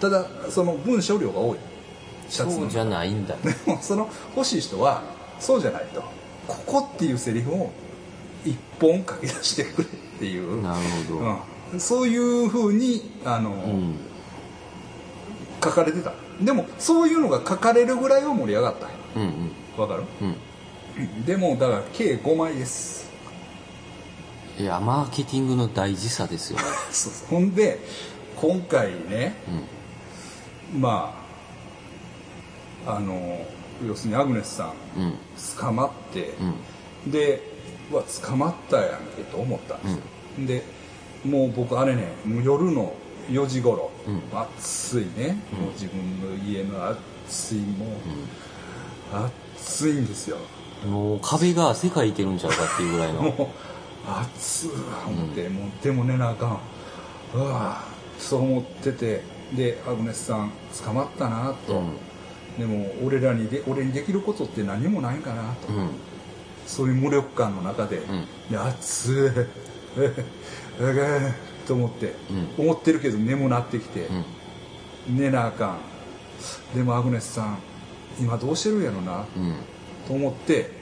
ただその文章量が多い。シャツのそうじゃないんだ。でもその欲しい人はそうじゃないと。ここっていうセリフを一本書き出してくれっていう。なるほど。うん、そういうふうにあの、うん。書かれてた。でもそういうのが書かれるぐらいは盛り上がったんようんうん。わかる？うん。でもだから計5枚ですいやマーケティングの大事さですよね。ほんで今回ねうん。まああの要するにアグネスさんうん。捕まって、うん。でうわ捕まったやんけと思ったんですよ、でもう僕あれねもう夜の4時頃、うん。暑いね、うん。もう自分の家の暑いもう、暑いんですよ。もう壁が世界いけるんちゃうかっていうぐらいの 熱い思って、もうでも寝なあかん。うわそう思ってて。でアグネスさん捕まったなと、うん。でも俺らにで俺にできることって何もないかなと、うん。そういう無力感の中で、熱い。えええと思って、う思ってるけど眠なってきて、うん。寝なあかん。でもアグネスさん今どうしてるんやろな。うん。と思って。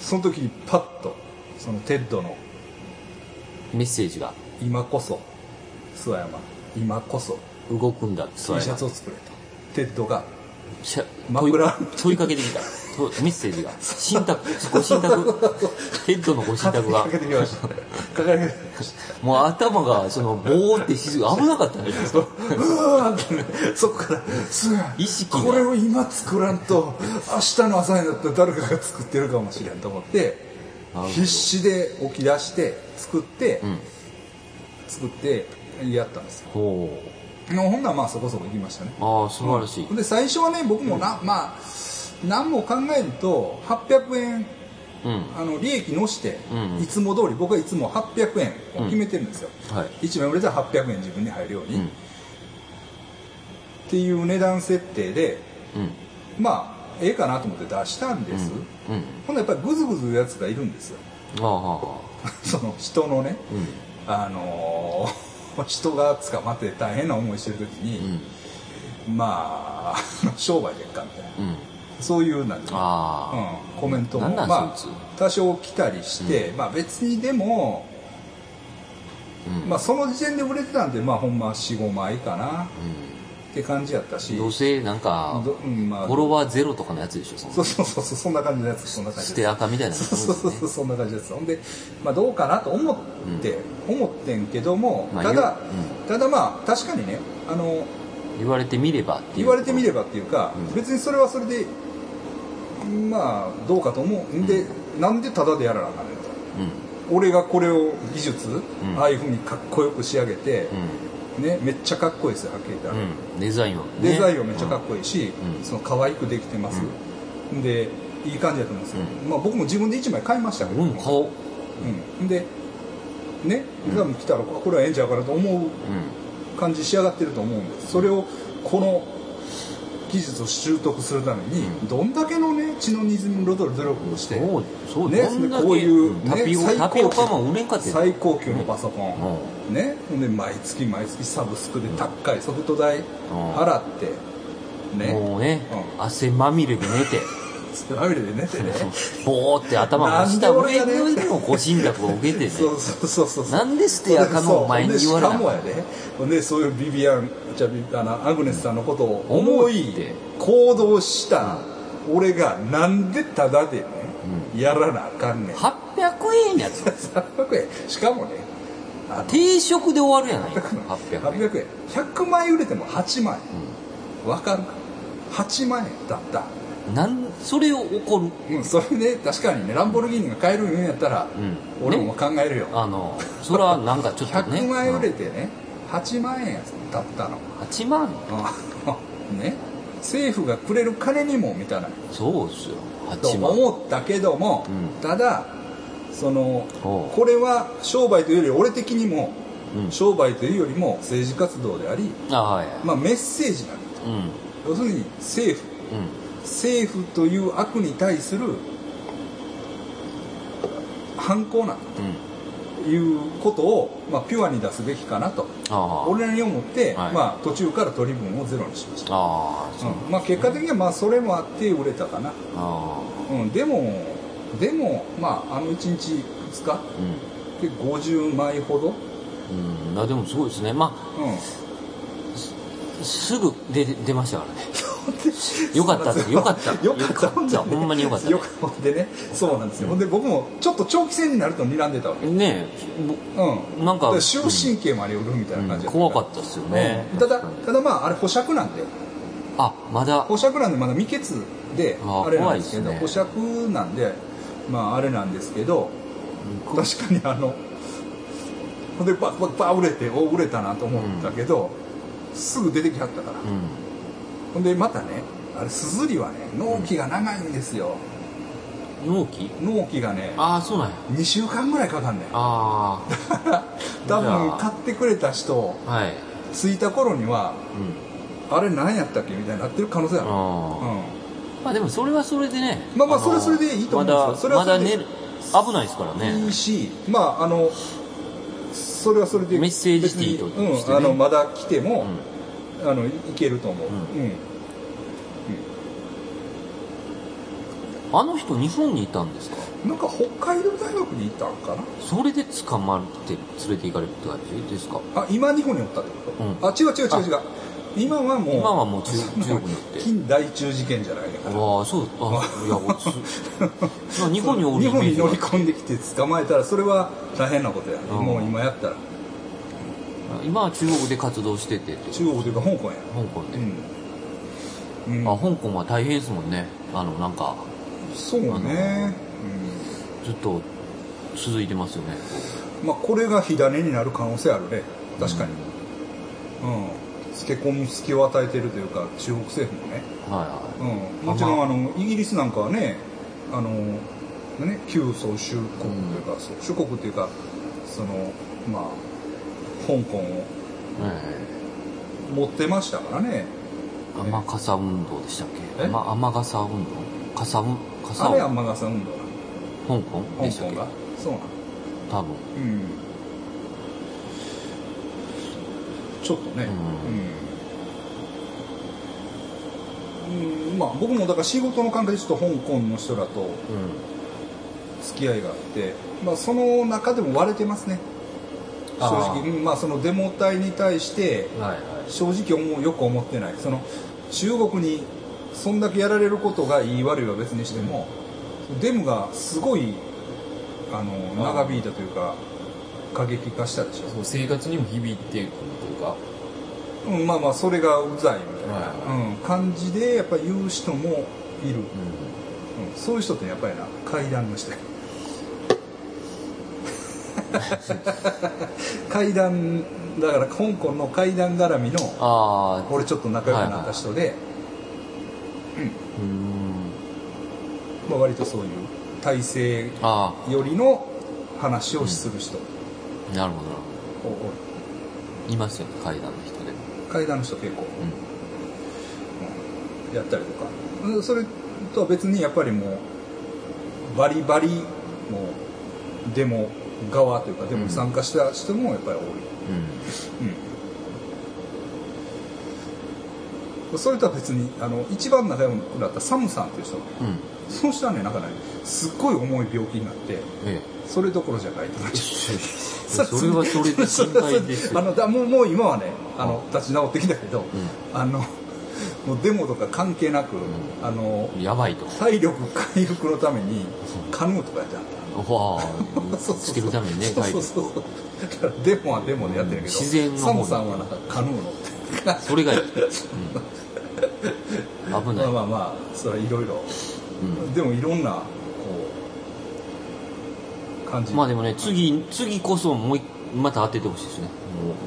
その時にパッとそのテッドのメッセージが「今こそ諏訪山。今こそ動くんだ T シャツを作れ」とテッドが枕問いかけてきた。とメッセージが。神託ご神託。テッドのご神託が。もう頭がそのボーってし危なかったんじゃないですか。うわーってねそこから意識が。これを今作らんと明日の朝になったら誰かが作ってるかもしれんと思って必死で起き出して作って、うん。作ってやったんですよ。ほもう。ほんならまあそこそこ行きましたね。うああ素晴らしい。で最初はね僕もな、まあ何も考えると800円うん。あの利益のして、うん。いつも通り僕はいつも800円を決めてるんですよ、はい。1枚売れたら800円自分に入るように、うん。っていう値段設定でうん。まあええかなと思って出したんです、うん。ほんならやっぱりグズグズやつがいるんですよ。その人のねうん。あのー 人が捕まって大変な思いしてる時うに、ん。まあ商売でっかみたいな。うん。そういうなんていうのあ。うん、コメントも。まあ多少来たりして、まあ別にでも、まあ、その時点で売れてたんでまあほんま45枚かなって感じやったしどうせなんかどうんまあ。フォロワーゼロとかのやつでしょそうそうそうそんな感じのやつそんな感じ捨て赤みたいな。そうそうそうそうそんな感じですほんで、まあ、どうかなと思って、思ってんけども、まあただ、言ただまあ確かにねあの言われてみればっていう言われてみればっていうか、うん。別にそれはそれでまあどうかと思うんで、なんでタダでやらなあかんねんと。うん。俺がこれを技術、ん。ああいうふうにかっこよく仕上げて、うんね、めっちゃかっこいいですよはっきり言ったら、うん。デザインは。ね。デザインはめっちゃかっこいいし、うん。その可愛くできてます、でいい感じだと思うんですよ、まあ、僕も自分で1枚買いましたけど、うん顔う。ん、でね多分来たらこれはええんちゃうかなと思ううん。感じ仕上がってると思うんですそれをこの技術を習得するためにうんどんだけのね血の滲みる努力をして、そうそうねどんだけこういう、ね、タピオ最タピオ高級カも売れんかって。最高級のパソコン、うん。で毎月毎月サブスクで高いソフト代払ってね。もうねう汗まみれで寝てまみれで寝てねボーって頭真下なんで俺上でもご信託を受けてねそうそうそうそうなんで捨てやかのお前に言われなそうほんでしかもやでほんでそういうビビアンじゃあビあのアグネスさんのことを思い行動した俺がなんでタダでね、やらなあかんねん800円やつ300円しかもね定食で終わるやないか800円800円100万円売れても8万円わかるか8万円だったなんそれを怒る？うんそれね確かにねランボルギーニが買えるんやったら、うん。俺も考えるよ、あのそれはなんかちょっとね。100万円売れうんてね8万円だったの。8万？うん。ね。政府がくれる金にも満たない。そうですよ。と8万思ったけども、うん。ただそのおう。これは商売というより俺的にもうん。商売というよりも政治活動であり、あはいまあ、メッセージなんだうん。要するに政府。うん政府という悪に対する反抗なんだうんということを、まあ、ピュアに出すべきかなと。ああ。俺なりに思って、はい。まあ、途中から取り分をゼロにしました、あううんまあ、結果的にはまあそれもあって売れたかな、あうん、でもでもまああの1日2日あで50枚ほど、うん。うんあでもすごいですね。まうん、あすぐ出出ましたからね。よかったよかった。よかった。よかった。ほんまによかった。よかった。でねそうなんですよ、ほんで僕もちょっと長期戦になると睨んでたわけ。ねえ。うん。なんかだら終身刑まで売るみたいな感じだ。怖かったですよね。うん。ただただまああれ保釈なんで。あまだ。保釈なんでまだ未決であれなんですけど怖いです保釈なんでまああれなんですけど確かにあのほんでバッバッバッ売れてお売れたなと思ったけど、すぐ出てきはったから、うん。ほんでまたねあれすずりはね納期が長いんですよ、納期？納期がねああそうなんや。2週間ぐらいかかんねん。あ 多分じゃあ。買ってくれた人あはい。着いた頃にはうん。あれ何やったっけみたいになってる可能性ある、ああ、うん、まあでもそれはそれでねまあまあのそれはそれでいいと思うんですよ。まだそれはそれでまだね危ないですからね。いいしまああのそれはそれでメッセージティーとしてねうん、あのまだ来てもう、ん。あのいけると思う、ううん。あの人日本にいたんですか？なんか北海道大学にいたんかな？それで捕まって連れて行かれるって感じですか？あ今日本におったってこと、うん。あ違う違う違う違う今はもう今はもう中中国に行って。近代中事件じゃないのかなああそうあいや 日本に日本に乗り込んできて捕まえたらそれは大変なことやね、うん。もう今やったら。今は中国で活動してて中国というか香港や。香港で、うん、うん。あ香港は大変ですもんね。あのなんか。そうね、ずっと続いてますよねう。ん、まあこれが火種になる可能性あるね。確かに。うん、つけ込む隙を与えてるというか中国政府もね、はいはうん、もちろんあのイギリスなんかはねあのね旧宗主国というか、そう主国というかそのまあ香港をい、え持ってましたからね。え雨傘運動でしたっけ？え？雨雨傘運動？傘運傘をあれ雨傘運動な香港？でしたっけ？そうなの多分。うんちょっとね。うん、うん。まあ僕もだから仕事の関係でちょっと香港の人らとう付き合いがあって、まあ、その中でも割れてますね。正直。うんまあそのデモ隊に対して正直思うよく思ってない。その中国にそんだけやられることがいい悪いは別にしてもデモがすごいあの長引いたというか過激化したでしょ。そう生活にも響いてくるというか？うん、まあまあそれがうざいみたいな、はい。うん、感じでやっぱり言う人もいる、ううん、そういう人ってやっぱりな階段の人や階段だから香港の階段絡みのああ俺ちょっと仲良くなった人で、うん。まあ、割とそういう体制あよりの話をする人、あなるほど。なるほおお。どいますよね階段の人で。も階段の人結構、ううん。やったりとか。うんそれとは別にやっぱりもうバリバリもうデモ側というかデモに参加した人もやっぱり多い、んうん。うん、それとは別にあの一番仲良くなったサムさんっていう人。がうん。その人はねなんかねすっごい重い病気になってえそれどころじゃないと思っえて それはそれで心配ですよ。あのだもうもう今はねあの立ち直ってきたけど、うあの もうデモとか関係なく、ん。あのんやばいと。体力回復のためにカヌーとかやってはった。わつけるためにねそうそうそう。だからデモはデモでやってるけど、自然サムさんはなんかカヌー乗って。それがいい、うん、危ない、まあまあまあそれはいろいろ。うん。でもいろんな感じ。まあでもね次次こそもう一また当ててほしいですね。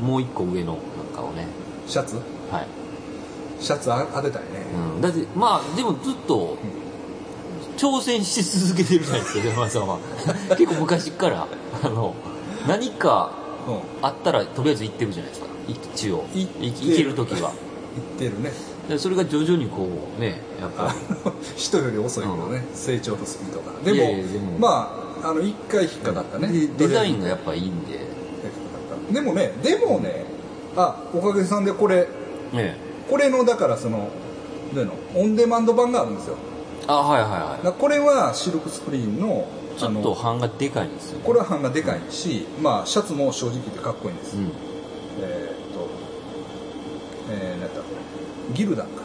もうもう一個上のなんかをね。シャツ？はい、シャツあ当てたいね、うん、だってまあでもずっと挑戦し続けてるじゃないですか山田さんは。結構昔から。あの何かうん。あったらとりあえず行ってるじゃないですか。一応。行ける時は。言ってるね。でそれが徐々にこうねやっぱ。人より遅いけどね、成長のスピードが。でも。まああの一回引っかかったね、でデザインがやっっぱいいんで。ぱでもねでもねあおかげさんでこれ。ねこれのだからそのどういうの？オンデマンド版があるんですよ。あはいはいはだからこれはシルクスクリーンのいちょっと版がでかいんですよね。これは版がでかいし、まあシャツも正直言ってかっこいいんです、うん。えーっとえー、なんだギルダンか。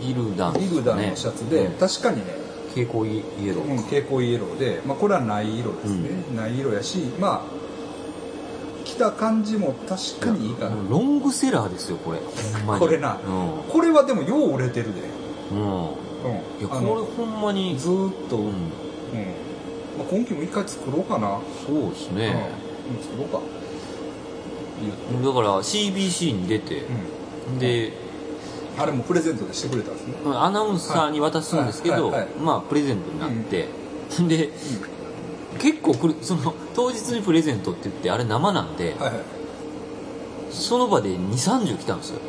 ギルダンギルダンのシャツで、うん。確かにね蛍光イエロー。うん、蛍光イエローで、まあ、これはない色ですね、ない色やしまあ着た感じも確かにいいかな、ロングセラーですよこれ。これな。うん。これはでもよう売れてるで、うん。うん、いやこれほんまにずーっと、うん。うん。まあ、今期も一回作ろうかな、そうですうん。ね、うん作ろうか。だから CBC に出て、であれもプレゼントでしてくれたんですね。アナウンサーに渡すんですけど、はいはいはい。まあプレゼントになって、で、結構くるその当日にプレゼントって言ってあれ生なんで、はいはい。その場で2 3 0来たんですよ。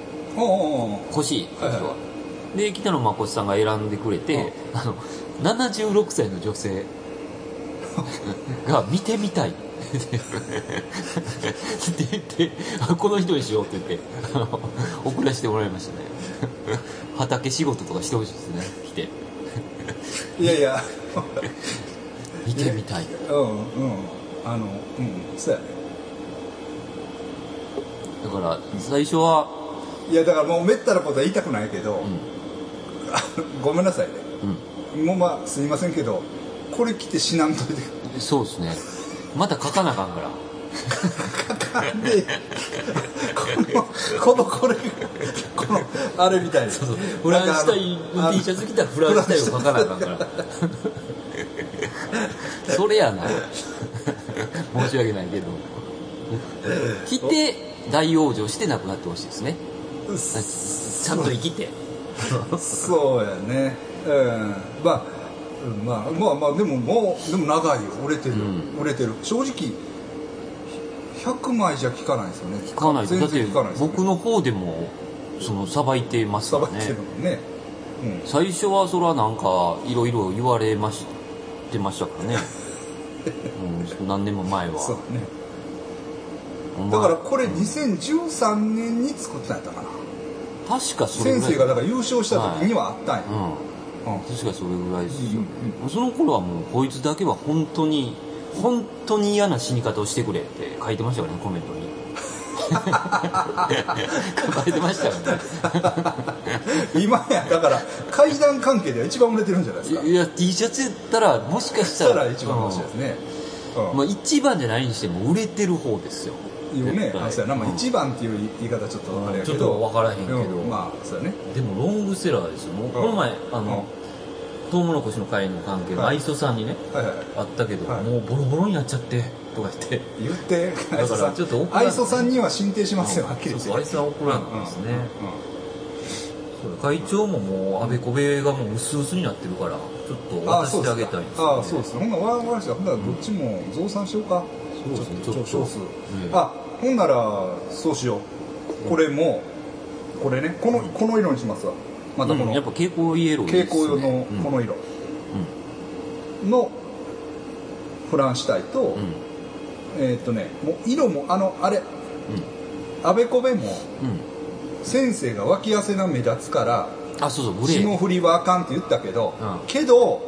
欲しい人は、はい。は。で北野誠さんが選んでくれて、あの76歳の女性が見てみたい。って言ってあこの人にしようって言って送らせてもらいましたね 畑仕事とかしてほしいですね来て。いやいや。見てみたい。うんうん。あのうんそうやね。だから最初はいやだからもうめったなことは言いたくないけど、ん。ごめんなさいね。うん。もうまあすいませんけどこれ着て死なんといて。そうですね。また書かなあかんからかんでこのこのこれこのあれみたいな。フランスタイの T シャツ着たらフランスタイを書かなあかんからそれやな申し訳ないけど着て大往生して亡くなってほしいですねちゃんと生きてそうやねうんまあうんまあまあまあでももうでも長いよ売れてる、うん売れてる正直100枚じゃ効かないですよね。聞かない。全だって然効かないですよね。僕の方でもそのさばいてますさからねばいてるのね。うん。最初はそれはなんかいろいろ言われましてましたからね、うん、何年も前は。そうね。だからこれ2013年に作ったんやったかな。確かそれぐらい。先生がだから優勝した時にはあったんや、うん。うん。確かそれぐらいですよ、うん。その頃はもうこいつだけは本当に本当に嫌な死に方をしてくれって書いてましたからねコメントに。書かれてましたからね。今やだから階段関係では一番売れてるんじゃないですか。いや T シャツやったらもしかししたたらら一番欲しいですね、うん。まあ、一番じゃないにしても売れてる方ですよ。いうねあそうやな、まあ、うん。一番っていう言い方ちょっとあれやけど、ちょっと分からへんけど。うん。まあそうやね。でもロングセラーですよ。もうこの前あの、トウモロコシの会の関係のはい。愛想さんにね、はいはい。あったけど、はい。もうボロボロになっちゃってとか言って。言ってだからちょっと愛想さんには進呈しますよはっきりそうそう愛想は怒らなかったですね、うんうん会長ももうあべこべがもう薄々になってるからちょっと渡してあげたいんですああそうですね。ほんならわしたほんならどっちも増産しようか。そうですね。ちょっとあほんならそうしよう。これもこれねこのこの色にしますわまたこの、うんやっぱ蛍光イエローいい蛍光用のこの色。のフランシュタイと、えーっとねもう色もあのあれあべこべも先生が脇汗が目立つからあそうそうグレー。霜降りはあかんって言ったけど、うん。けど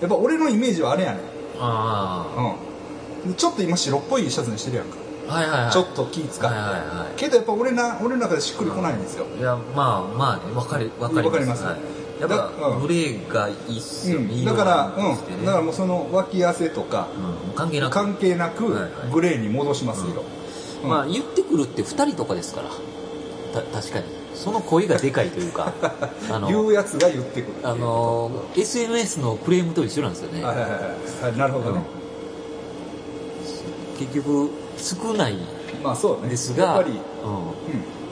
やっぱ俺のイメージはあれやねん、あうん、ちょっと今白っぽいシャツにしてるやんか、ちょっと気使って、はいはいはけどやっぱ俺な俺の中でしっくりこないんですよ、いいやまあまあね分かり分かります。わかります。はい。やっだぱうん。グレーがいいっすよ、だから、うん、だからもうその脇汗とかうん。関係なく。関係なくグレーに戻します色、うん。まあ言ってくるって2人とかですから。た確かに。その声がでかいというか。あ言うのやつが言ってくるあの SNS のクレームと一緒なんですよね。はいはいはいはい。なるほどね、結局少ないまあそうね。ですがやっぱり、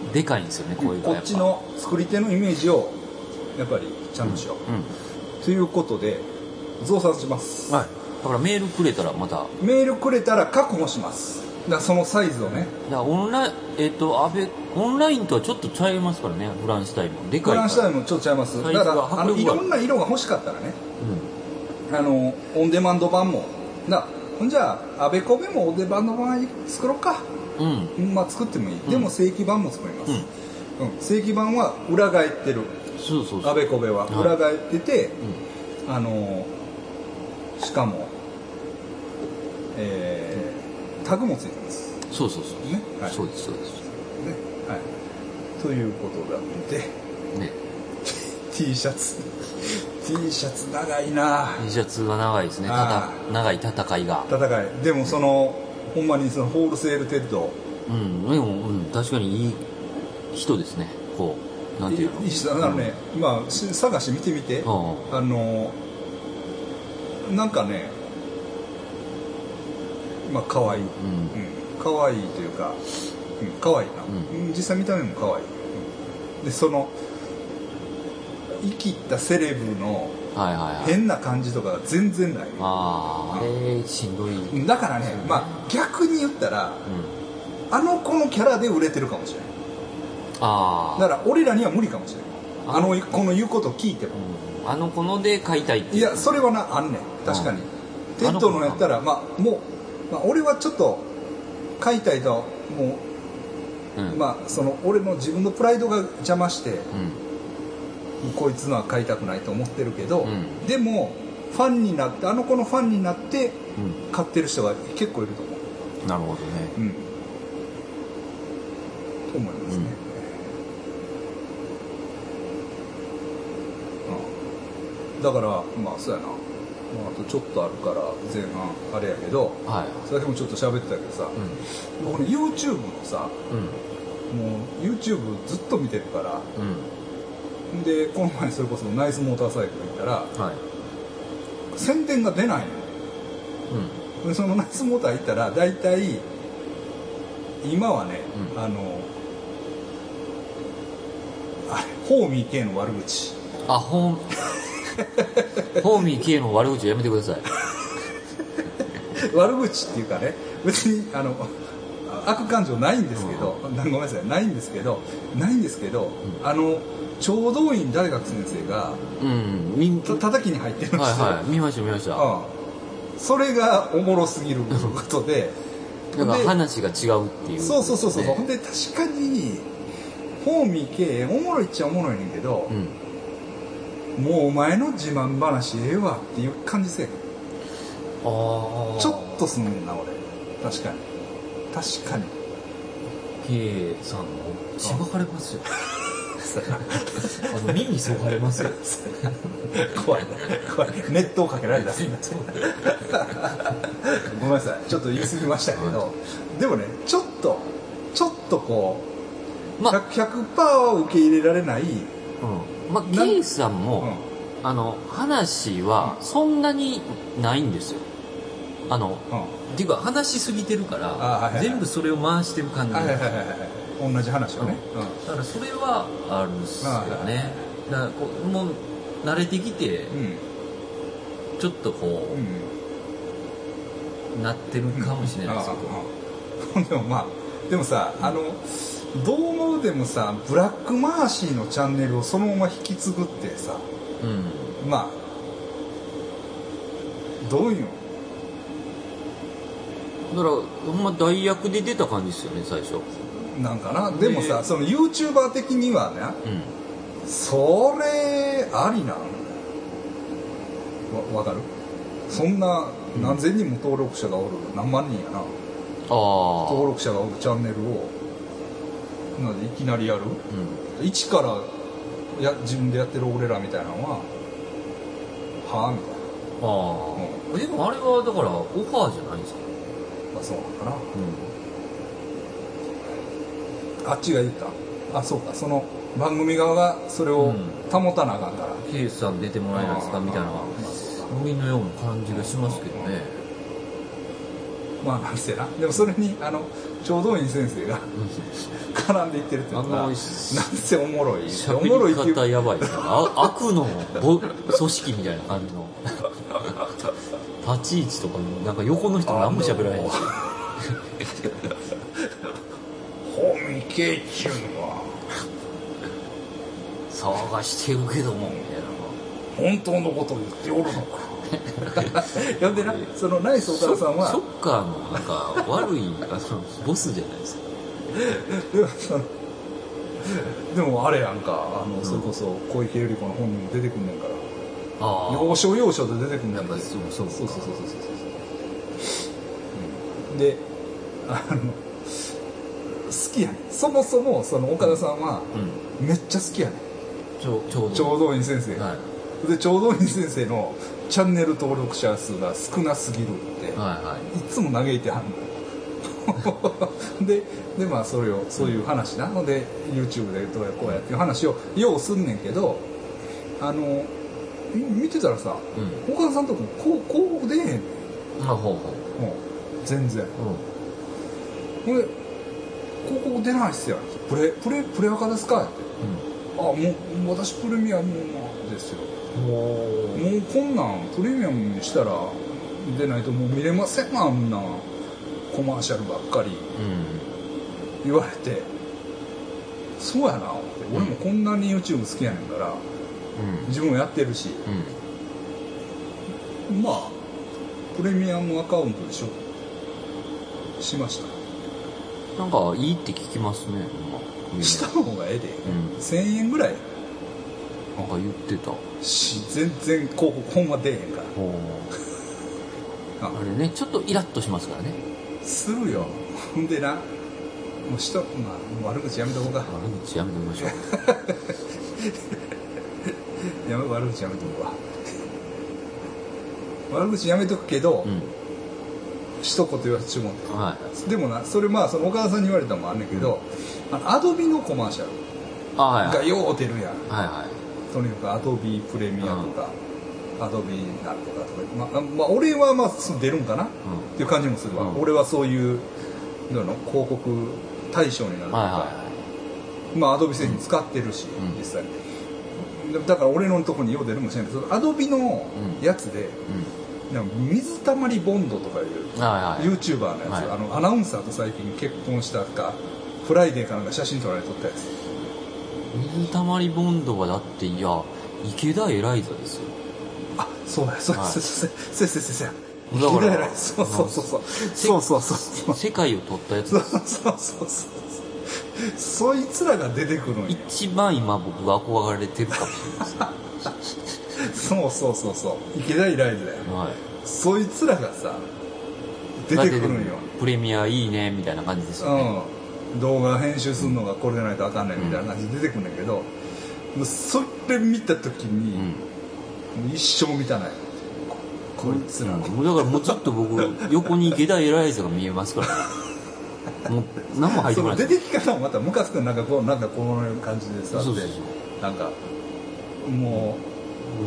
うん、でかいんですよねうん。こ声がやっぱ。っちの作り手のイメージをやっぱりちゃんとしよう、うんということで増産します、はい。だからメールくれたらまた。メールくれたら確保します。だそのサイズをね。いやオンラインえっ、と安倍オンラインとはちょっとちゃいますからねフランスタイムでかいフランスタイムちょっとちゃいます。だからあのいろんな色が欲しかったらね。うあのオンデマンド版もだほんじゃああべこべもオンデマンド版作ろうか。んうん。うんまあ作ってもいい、でも正規版も作ります、ううん。ん正規版は裏返ってる。そうそうそう。あべこべははい。裏返ってて、うん。あのしかもえータグもついてます。そうそうそうね。はい。そうですそうです。ね。はい。ということなのでね。T シャツ T シャツ長いな。T シャツは長いですね。長い戦いが。戦い。でもそのほんまにそのホールセールテッド。うん。でも、うん、確かにいい人ですね。こうなんていうの。いい人あのね、まあし探して見てみて、うんあのなんかねまあ可愛い、うん。うん、可愛いというか、うん、可愛いな、ううん。実際見た目も可愛い、うん。でその生きったセレブの変な感じとかが全然ない。あああれしんどい。だからね、まあ、逆に言ったらうん。あの子のキャラで売れてるかもしれないああだから俺らには無理かもしれないあのこの言うことを聞いても。うん。あの子ので買いたいっていやそれはなあんねん。確かに、テッドのやったらまあもう、まあ、俺はちょっと買いたいとはもうん。う、まあその俺の自分のプライドが邪魔してうんこいつのは買いたくないと思ってるけど、うん。でもファンになってあの子のファンになってうん。買ってる人が結構いると思う。なるほどね。うん。と思いますね、うん。だからまあそうやな、まあ、あとちょっとあるから前半あれやけどはい。さっきもちょっと喋ってたけどさ、う僕ね YouTube のさんうん。もう YouTube ずっと見てるからうんでこの前それこそナイスモーターサイクル行ったらはい。宣伝が出ないの。でそのナイスモーター行ったら大体今はね、うん。あのあれホーミー系の悪口。うんあホー ホーミー K の悪口やめてください。悪口っていうかね別にあの悪感情ないんですけど、ごめんなさいないんですけどないんですけど、あの聴導員大学先生がうん。叩きに入ってるんですよ、はいはい。見ました見ました。うん、それがおもろすぎることで。だからで話が違うっていう。そうそうそうそう、ね。ほんで確かにホーミー系おもろいっちゃおもろいねんけどう、んもうお前の自慢話ええわっていう感じせえああちょっとすんねんな俺。確かに。確かに。K さんのしばかれますよ あの耳そう腫れますよ。怖い。な怖い。熱湯かけられた。ごめんなさい。ちょっと言い過ぎましたけどでもねちょっとちょっとこう、ま 100%, 100は受け入れられない、うん。まあな K さんうも、ん。あの話はそんなにないんですよ。あのうん。っていうか話しすぎてるから、あはいはいはい。全部それを回してる感じ、はいはいはいはい同じ話をね、だからそれはあるっすよね。だからこうもう慣れてきてうん。うんちょっとこうん。う、なってるかもしれないですけど、でもまあでもさあのどう思うでもさブラックマーシーのチャンネルをそのまま引き継ぐってさうん。まあどういうの？だからほんま代役で出た感じですよね最初なんかな。でもさその YouTuber 的にはねうん。それありなのわわかる？そんな何千人も登録者がおる何万人やな。あ登あ録者がおるチャンネルをなんでいきなりやる？うん。一からや自分でやってる俺らみたいなのははあみたいああ、でもあれはだからオファーじゃないんですか？な、まあ、そうなのかな。うあっちが言った。あそうか。その番組側がそれを保たなあかんから、ん K さん出てもらえないですか？みたいな。ノリのような感じがしますけどね。まあなんせな。でもそれにあの聴導員先生が 絡んでいってるっていうのがなんせおもろい。お喋もろいってい方やばいあ悪のぼ組織みたいな感じの。立ち位置とかなんか横の人何も喋らへんし けちゅうのは。騒がしてるけどもみたいな本当のことを言っておるのか。呼んな。そのナイスお母さんは。ショッカーのなんか悪いあのボスじゃないですか。でものあれやんかあの、うん、それこそ小池百合子の本にも出てくんねんから。あ要所要所で出てくんねんから。そうそうそうそうそうそうそう、うん、であの好きやねん。そもそもその岡田さんはうん。めっちゃ好きやねん。ちょちょうど。聴導員先生。が、はい。で聴導員先生のチャンネル登録者数が少なすぎるって、はいはい。いつも嘆いてはんの ででまあそれをそういう話な。ので YouTube でどうやこうやっていう話をようすんねんけどあのみ見てたらさ、う岡田さんとここう広告出えへんねん。まあほうほう。もう全然。うほん。で広告出ないっすよプレプレプレアカですか？ってん。あもう私プレミアムですよ。ももうこんなんプレミアムにしたらでないともう見れませんあんな。コマーシャルばっかり。うん。言われて。そうやな俺もこんなに YouTube 好きやねんからうん。自分もやってるし。うん。まあプレミアムアカウントでしょ。しましたなんかいいって聞きますね今した方がええで、うん。1000円ぐらい。なんか言ってた。し全然広告ほんま出えへんから。あ。あれねちょっとイラッとしますからね。するよ。ほんでなもう人、まあ、悪口やめとこうか。悪口やめてみましょう。やめ悪口やめとくわ悪口やめとくけど、うん一言言わせてもらっはい。てでもなそれまあその岡田さんに言われたのもあんねんけど、あのアドビのコマーシャルがよう出るやん。はいはい。とにかくアドビプレミアとか、アドビなんとかとか、まあ、まあ俺はまあす出るんかな、っていう感じもするわ、うん。俺はそういうの広告対象になるとか、はいはまあアドビ製品使ってるし、うん。実際に。だだから俺のとこによう出るかもしれないけどアドビのやつで、いなん。か水溜りボンドとかいう、YouTuber のやつ、はい、あのアナウンサーと最近結婚したかフライデーかなんか写真撮られとったやつ。水溜りボンドはだっていや池田エライザですよ。あそうやそうや、はい、そうやそう。やそうやそうやそうそうそう。そうそうそうそう。世界をうったやつ。そうそうそうそう。そいつらが出てくるんや。一番今僕が憧れてるかもしれないです。そうそうそうそう。池田イライズだよ。はい。そいつらがさ出てくるんよ。プレミアいいねみたいな感じですよね。うん。動画編集するのがこれでないとあかんないみたいな感じで出てくるんだけど、もうそれ見た時うに、う一生見たない。ここいつらの。もうだからもうちょっと僕 横に池田エライザが見えますから。ねもう何も入ってそこない。の出てき方もまたムカつくなんかこうなんかこういう感じでさそうそうそう。なんかも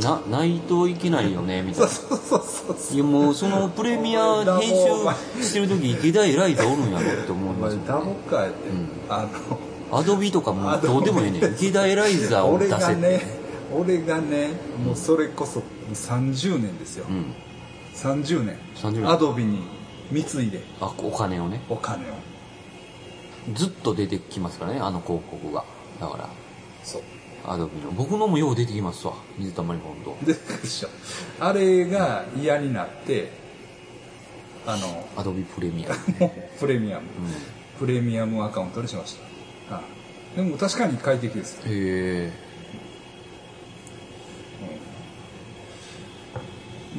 なないといけないよねみうたいな。そうそうそうそういやもうそのプレミア編集してる時池田エライザおるんやろって思いおます。ダボかって、ん。あのアドビとかもうどうでもええね。ん 池田エライザを出俺せって。がね俺がねもうそれこそ30年ですよ、うん。30年。30年。アドビに貢いで。あお金をね。お金を。ずっと出てきますからねあの広告が。だから。そうアドビの僕のもよう出てきますわ。水溜りボンドででしょ。あれが嫌になってあのアドビプレミアム、プレミアム。うん、プレミアムアカウントにしました、はい、でも確かに快適です。よ、へえ。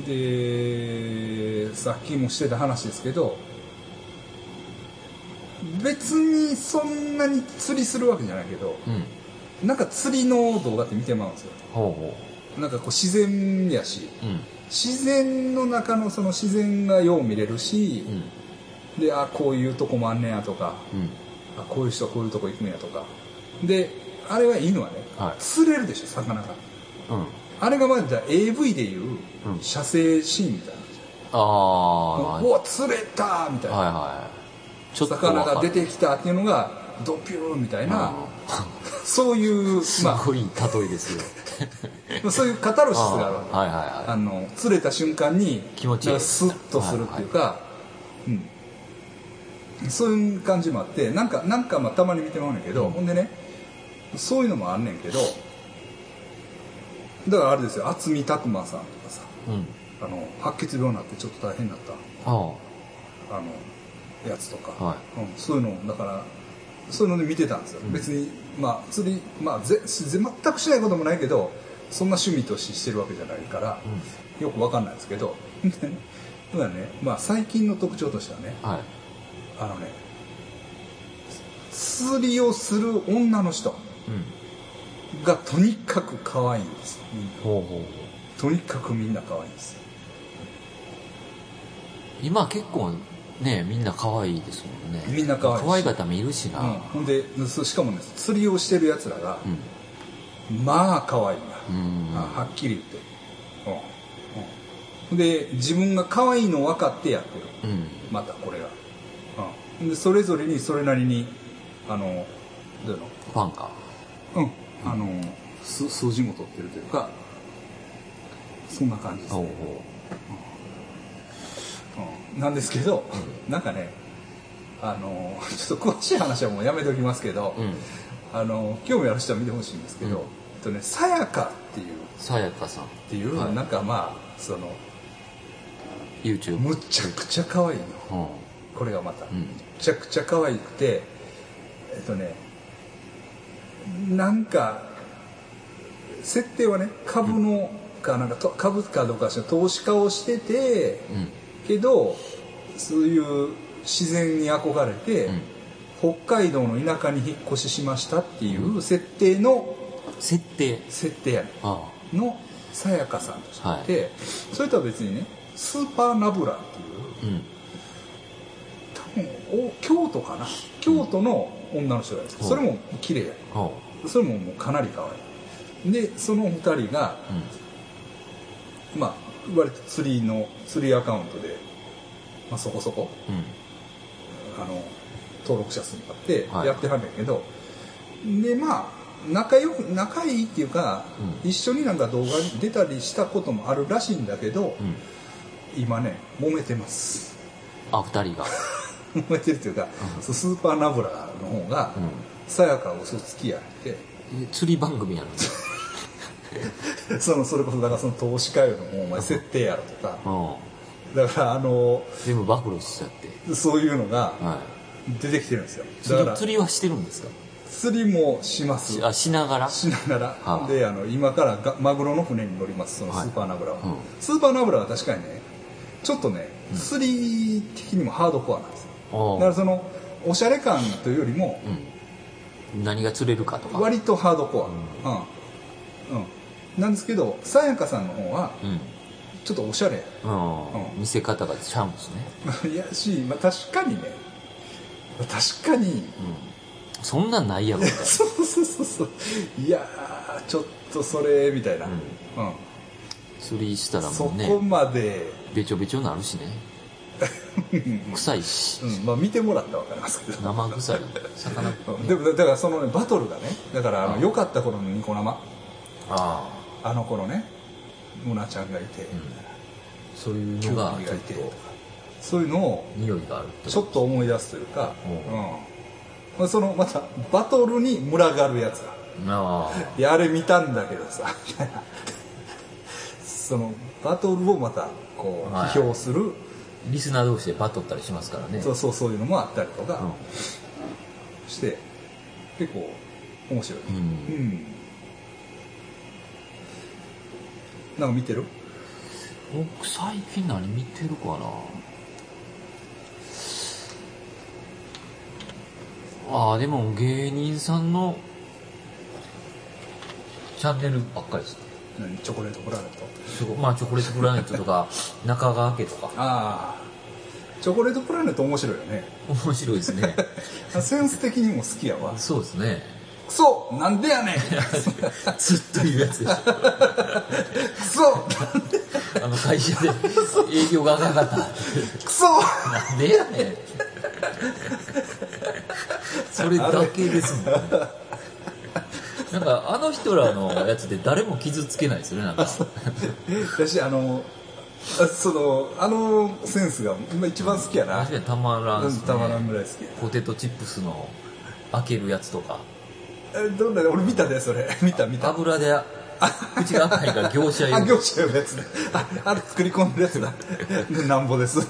でさっきもしてた話ですけど別にそんなに釣りするわけじゃないけどうんなんか釣りの動画って見てまうんですよ。ほうほなんかこう自然やし。ううん。自然の中のその自然がよう見れるしう、ん。であこういうとこもあんねやとかうん。あこういう人はこういうとこ行くんやとか。であれはいいのはね、はい。釣れるでしょ魚が。うん。あれがまだ AV でいううん。射精シーンみたいな、ああうわ釣れたみたいな、はいはい魚が出ててきたっていうのがドピューみたいな、そういうすまごい例えですよ。あ そういうカタルシスがあるわけ。はいはいはあの釣れた瞬間に気持ちいい。スッとするっていうか、うん、そういう感じもあってなんかなんかまあたまに見てもらうんだけど、ほんでねそういうのもあんねんけどだからあれですよ渥美拓磨さんとかさいうん。あの白血病になってちょっと大変だったああのやつとか、はうん、そういうのだからそういうので見てたんですよ、別にまあ釣り、まあ、ぜぜ全くしないこともないけどそんな趣味としてしてるわけじゃないから、よくわかんないですけど でねだね、まあ、最近の特徴としてはねはい。あのね釣りをする女の人うん。がとにかく可愛いんです。ようほうほう。とにかくみんな可愛いんですよ。今結構ねみんな可愛いですもんね。みんな可愛いし。可愛い方もいるしな。うん、ほんでそしかもね釣りをしてるやつらが、うん。まあ可愛いな、うん。あはっきり言って、うん。うん、で自分が可愛いの分かってやってる。うん。またこれが、うん、でそれぞれにそれなりにあのどういうの？ファンか。うん。フあのす数字も取ってるというかそんな感じですね、うんなんですけど、なんかねあのちょっと詳しい話はもうやめておきますけど、おううん。あの興味ある人は見てほしいんですけど、うん。えっとねさやかっていうさやかさん。っっていう、はい。なんかまあその YouTube むちゃくちゃ可愛いの。うん。これがまた、うん。むちゃくちゃ可愛くてえっとねなんか設定はね株のかなんかと株かどうかしら投資家をしててうんけどそういう自然に憧れて、うん。北海道の田舎に引っ越ししましたっていう設定の設定。設定やねのさやかさんとしてて、それとは別にねスーパーナブラっていうあうん。多分お京都かな？京都の女の人がいるんですうん。それも綺麗やあそれももうかなり可愛い。でその二人がうん。まあ割と釣りの釣りアカウントで、まあ、そこそこうん。あの登録者数にあってはい。やってはんだけど、でまあ仲良く仲いいっていうか、うん。一緒になんか動画に出たりしたこともあるらしいんだけど、うん。今ね揉めてます。あ二人が。揉めてるっていうか、スーパーナブラの方がうん。さやか嘘つきやって。え釣り番組やの？に そのそれこそだからその投資家よりもお前設定やろとか。うんだからあの全部暴露しちゃって。そういうのがは出てきてるんですよ。いだから釣りはしてるんですか？釣りもします。しあしながら？しながら、はあ。であの今からがマグロの船に乗りますそのスはい。ーパーナブラは、うん。スーパーナブラは確かにねちょっとね釣り的にもハードコアなんですよ。おだからそのおしゃれ感というよりもうん。何が釣れるかとか。割とハードコア。うん、うんなんですけどさやかさんの方はうん。ちょっとおしゃれ。うん、うん。見せ方がちゃうんですね、いやし、まあ、確かにね。確かに。うん、そんなんないやろみたいな。そうそうそうそう。いやーちょっとそれみたいな、うん。釣りしたらそもうねこまで、べちょべちょになるしね。臭いし。うん。まあ、見てもらったら分かりますけど。生臭い。魚。うんでもだからそのねバトルがねだからあのうん。良かった頃のニコ生。ああ、あの頃ねムナちゃんがいて、うん、そういうのがそういうのを匂いがあるちょっと思い出すというか、うん。そのまたバトルに群がるやつが。ああ。れ見たんだけどさ。そのバトルをまたこうはい。批評する、あリスナー同士でバトったりしますからね。そうそうそういうのもあったりとか。うして、結構面白い、ん、ううんんなんか見てる？僕最近何見てるかな？ああでも芸人さんのチャンネルばっかりですね。何？チョコレートプラネット？すごい。まあチョコレートプラネットとか 中川家とか。ああチョコレートプラネット面白いよね。面白いですね。センス的にも好きやわ。そうですねクソなんでやねん。ずっと言うやつでしょ。クソあの会社で営業が上がった。クソなんでやねん。それだけですもん。ねなんかあの人らのやつで誰も傷つけないですよねなんか。私あのあそのあのセンスが今一番好きやな。確かにたまらんっすね。たまらんぐらい好きポテトチップスの開けるやつとかえどんな俺見たでそれ。見た見た。油で口が赤いから業者用 あ業者のやつね。ああれ作り込んでるやつだ。で なんぼです。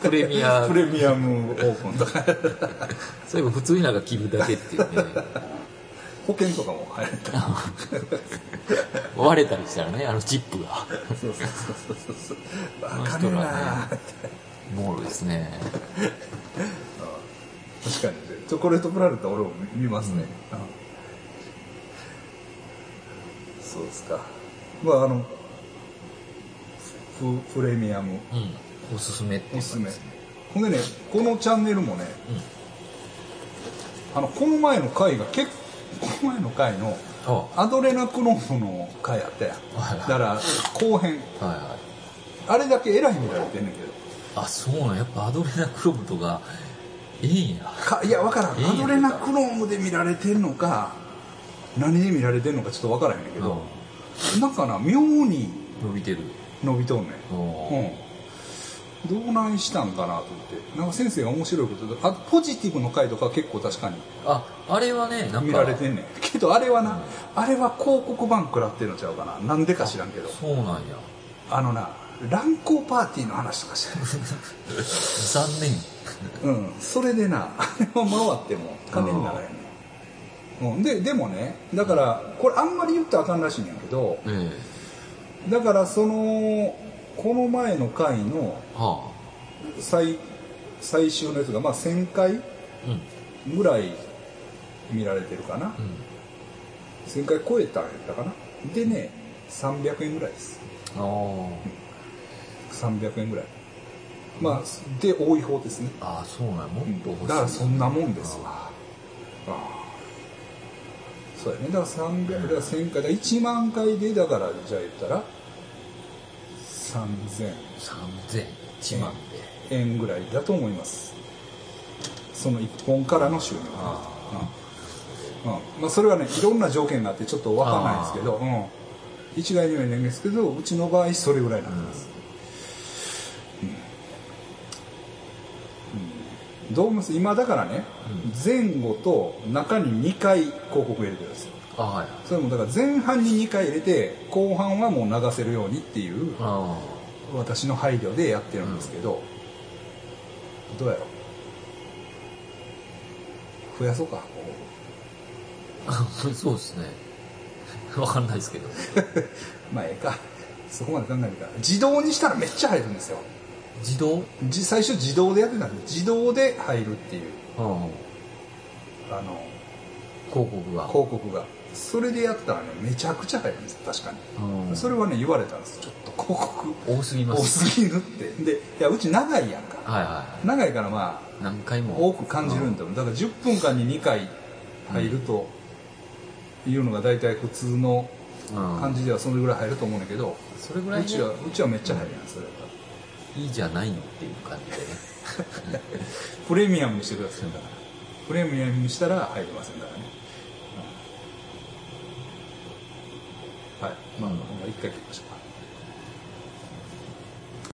プレミアプレミアムオープンとかそういえば普通になんか切るだけっていうね。保険とかも入れ。た割れたりしたらねあのチップが。そうそうそうそうそう。あかねえなもろいですね確かに。チョコレートプラネット俺も見ますね、うん。そうですか。まああのププレミアム。うん。おすすめっていおすすめ。うすねほんでねこのチャンネルもね、あのこの前の回が結構この前の回のあアドレナクロームの回あったやだから後編。はいはい。あれだけえらい見られてんねんけど。あそうなんや。っぱアドレナクロムとかええんや。かいやわからん、ええアドレナクロームで見られてんのか何で見られてんのかちょっと分からへんねんけど、なんかな妙に伸びてる。伸びとんねん。うん、どうなんしたんかなと思って。なんか先生が面白いことであポジティブの回とか結構確かにああれはねなんか。見られてんねん。けどあれはな、あれは広告版食らってるのちゃうかな。なんでか知らんけど。そうなんや。あのな乱交パーティーの話とかして 残念。るうん。それでな あれは回っても金にならへんうん、ででもねだからこれあんまり言ったらあかんらしいんやけどえだからそのこの前の回の最最終のやつがまあ1000回ぐらい見られてるかな、うん。1000回超えたんやったかな。でね300円ぐらいです。ああ。300円ぐらいまあで多い方ですね、ああそうなんや。もっと欲しい。だからそんなもんですわ。ああそうやね。だから300だから1000回だから1万回でだからじゃあ言ったら3000 3000 1万で。円ぐらいだと思います。その1本からの収入。あうん。うん。まあ、それはねいろんな条件があってちょっと分かんないんですけど、うん、一概には言えないんですけどうちの場合それぐらいになってます、うんうんどう思います今だからね、前後と中に2回広告入れてるんですよ。あはい。それもだから前半に2回入れて後半はもう流せるようにっていうあ私の配慮でやってるんですけど、どうやろう。増やそうかあ そうですね。わかんないですけど。まあええか。そこまで考えるから。自動にしたらめっちゃ入るんですよ自動？じ最初自動でやってたんで自動で入るっていう。あああの広告が。広告が。それでやったらねめちゃくちゃ入るんですよ確かに、うん。それはね言われたんです。ちょっと広告。多すぎま多すすぎるって。でいやうち長いやんか。はいはいはい。長いからま何回あも。多く感じるんだもん。だから10分間に2回入るというのが大体普通のうん。感じではそれぐらい入ると思うんだけど、それぐらいうねちはうちはめっちゃ入るやんそれ。がいいじゃないのっていう感じでね。プレミアムにしてください。だから。プレミアムにしたら入りませんだからね、うん。はい。まあ、うんほんま一回切りましょう。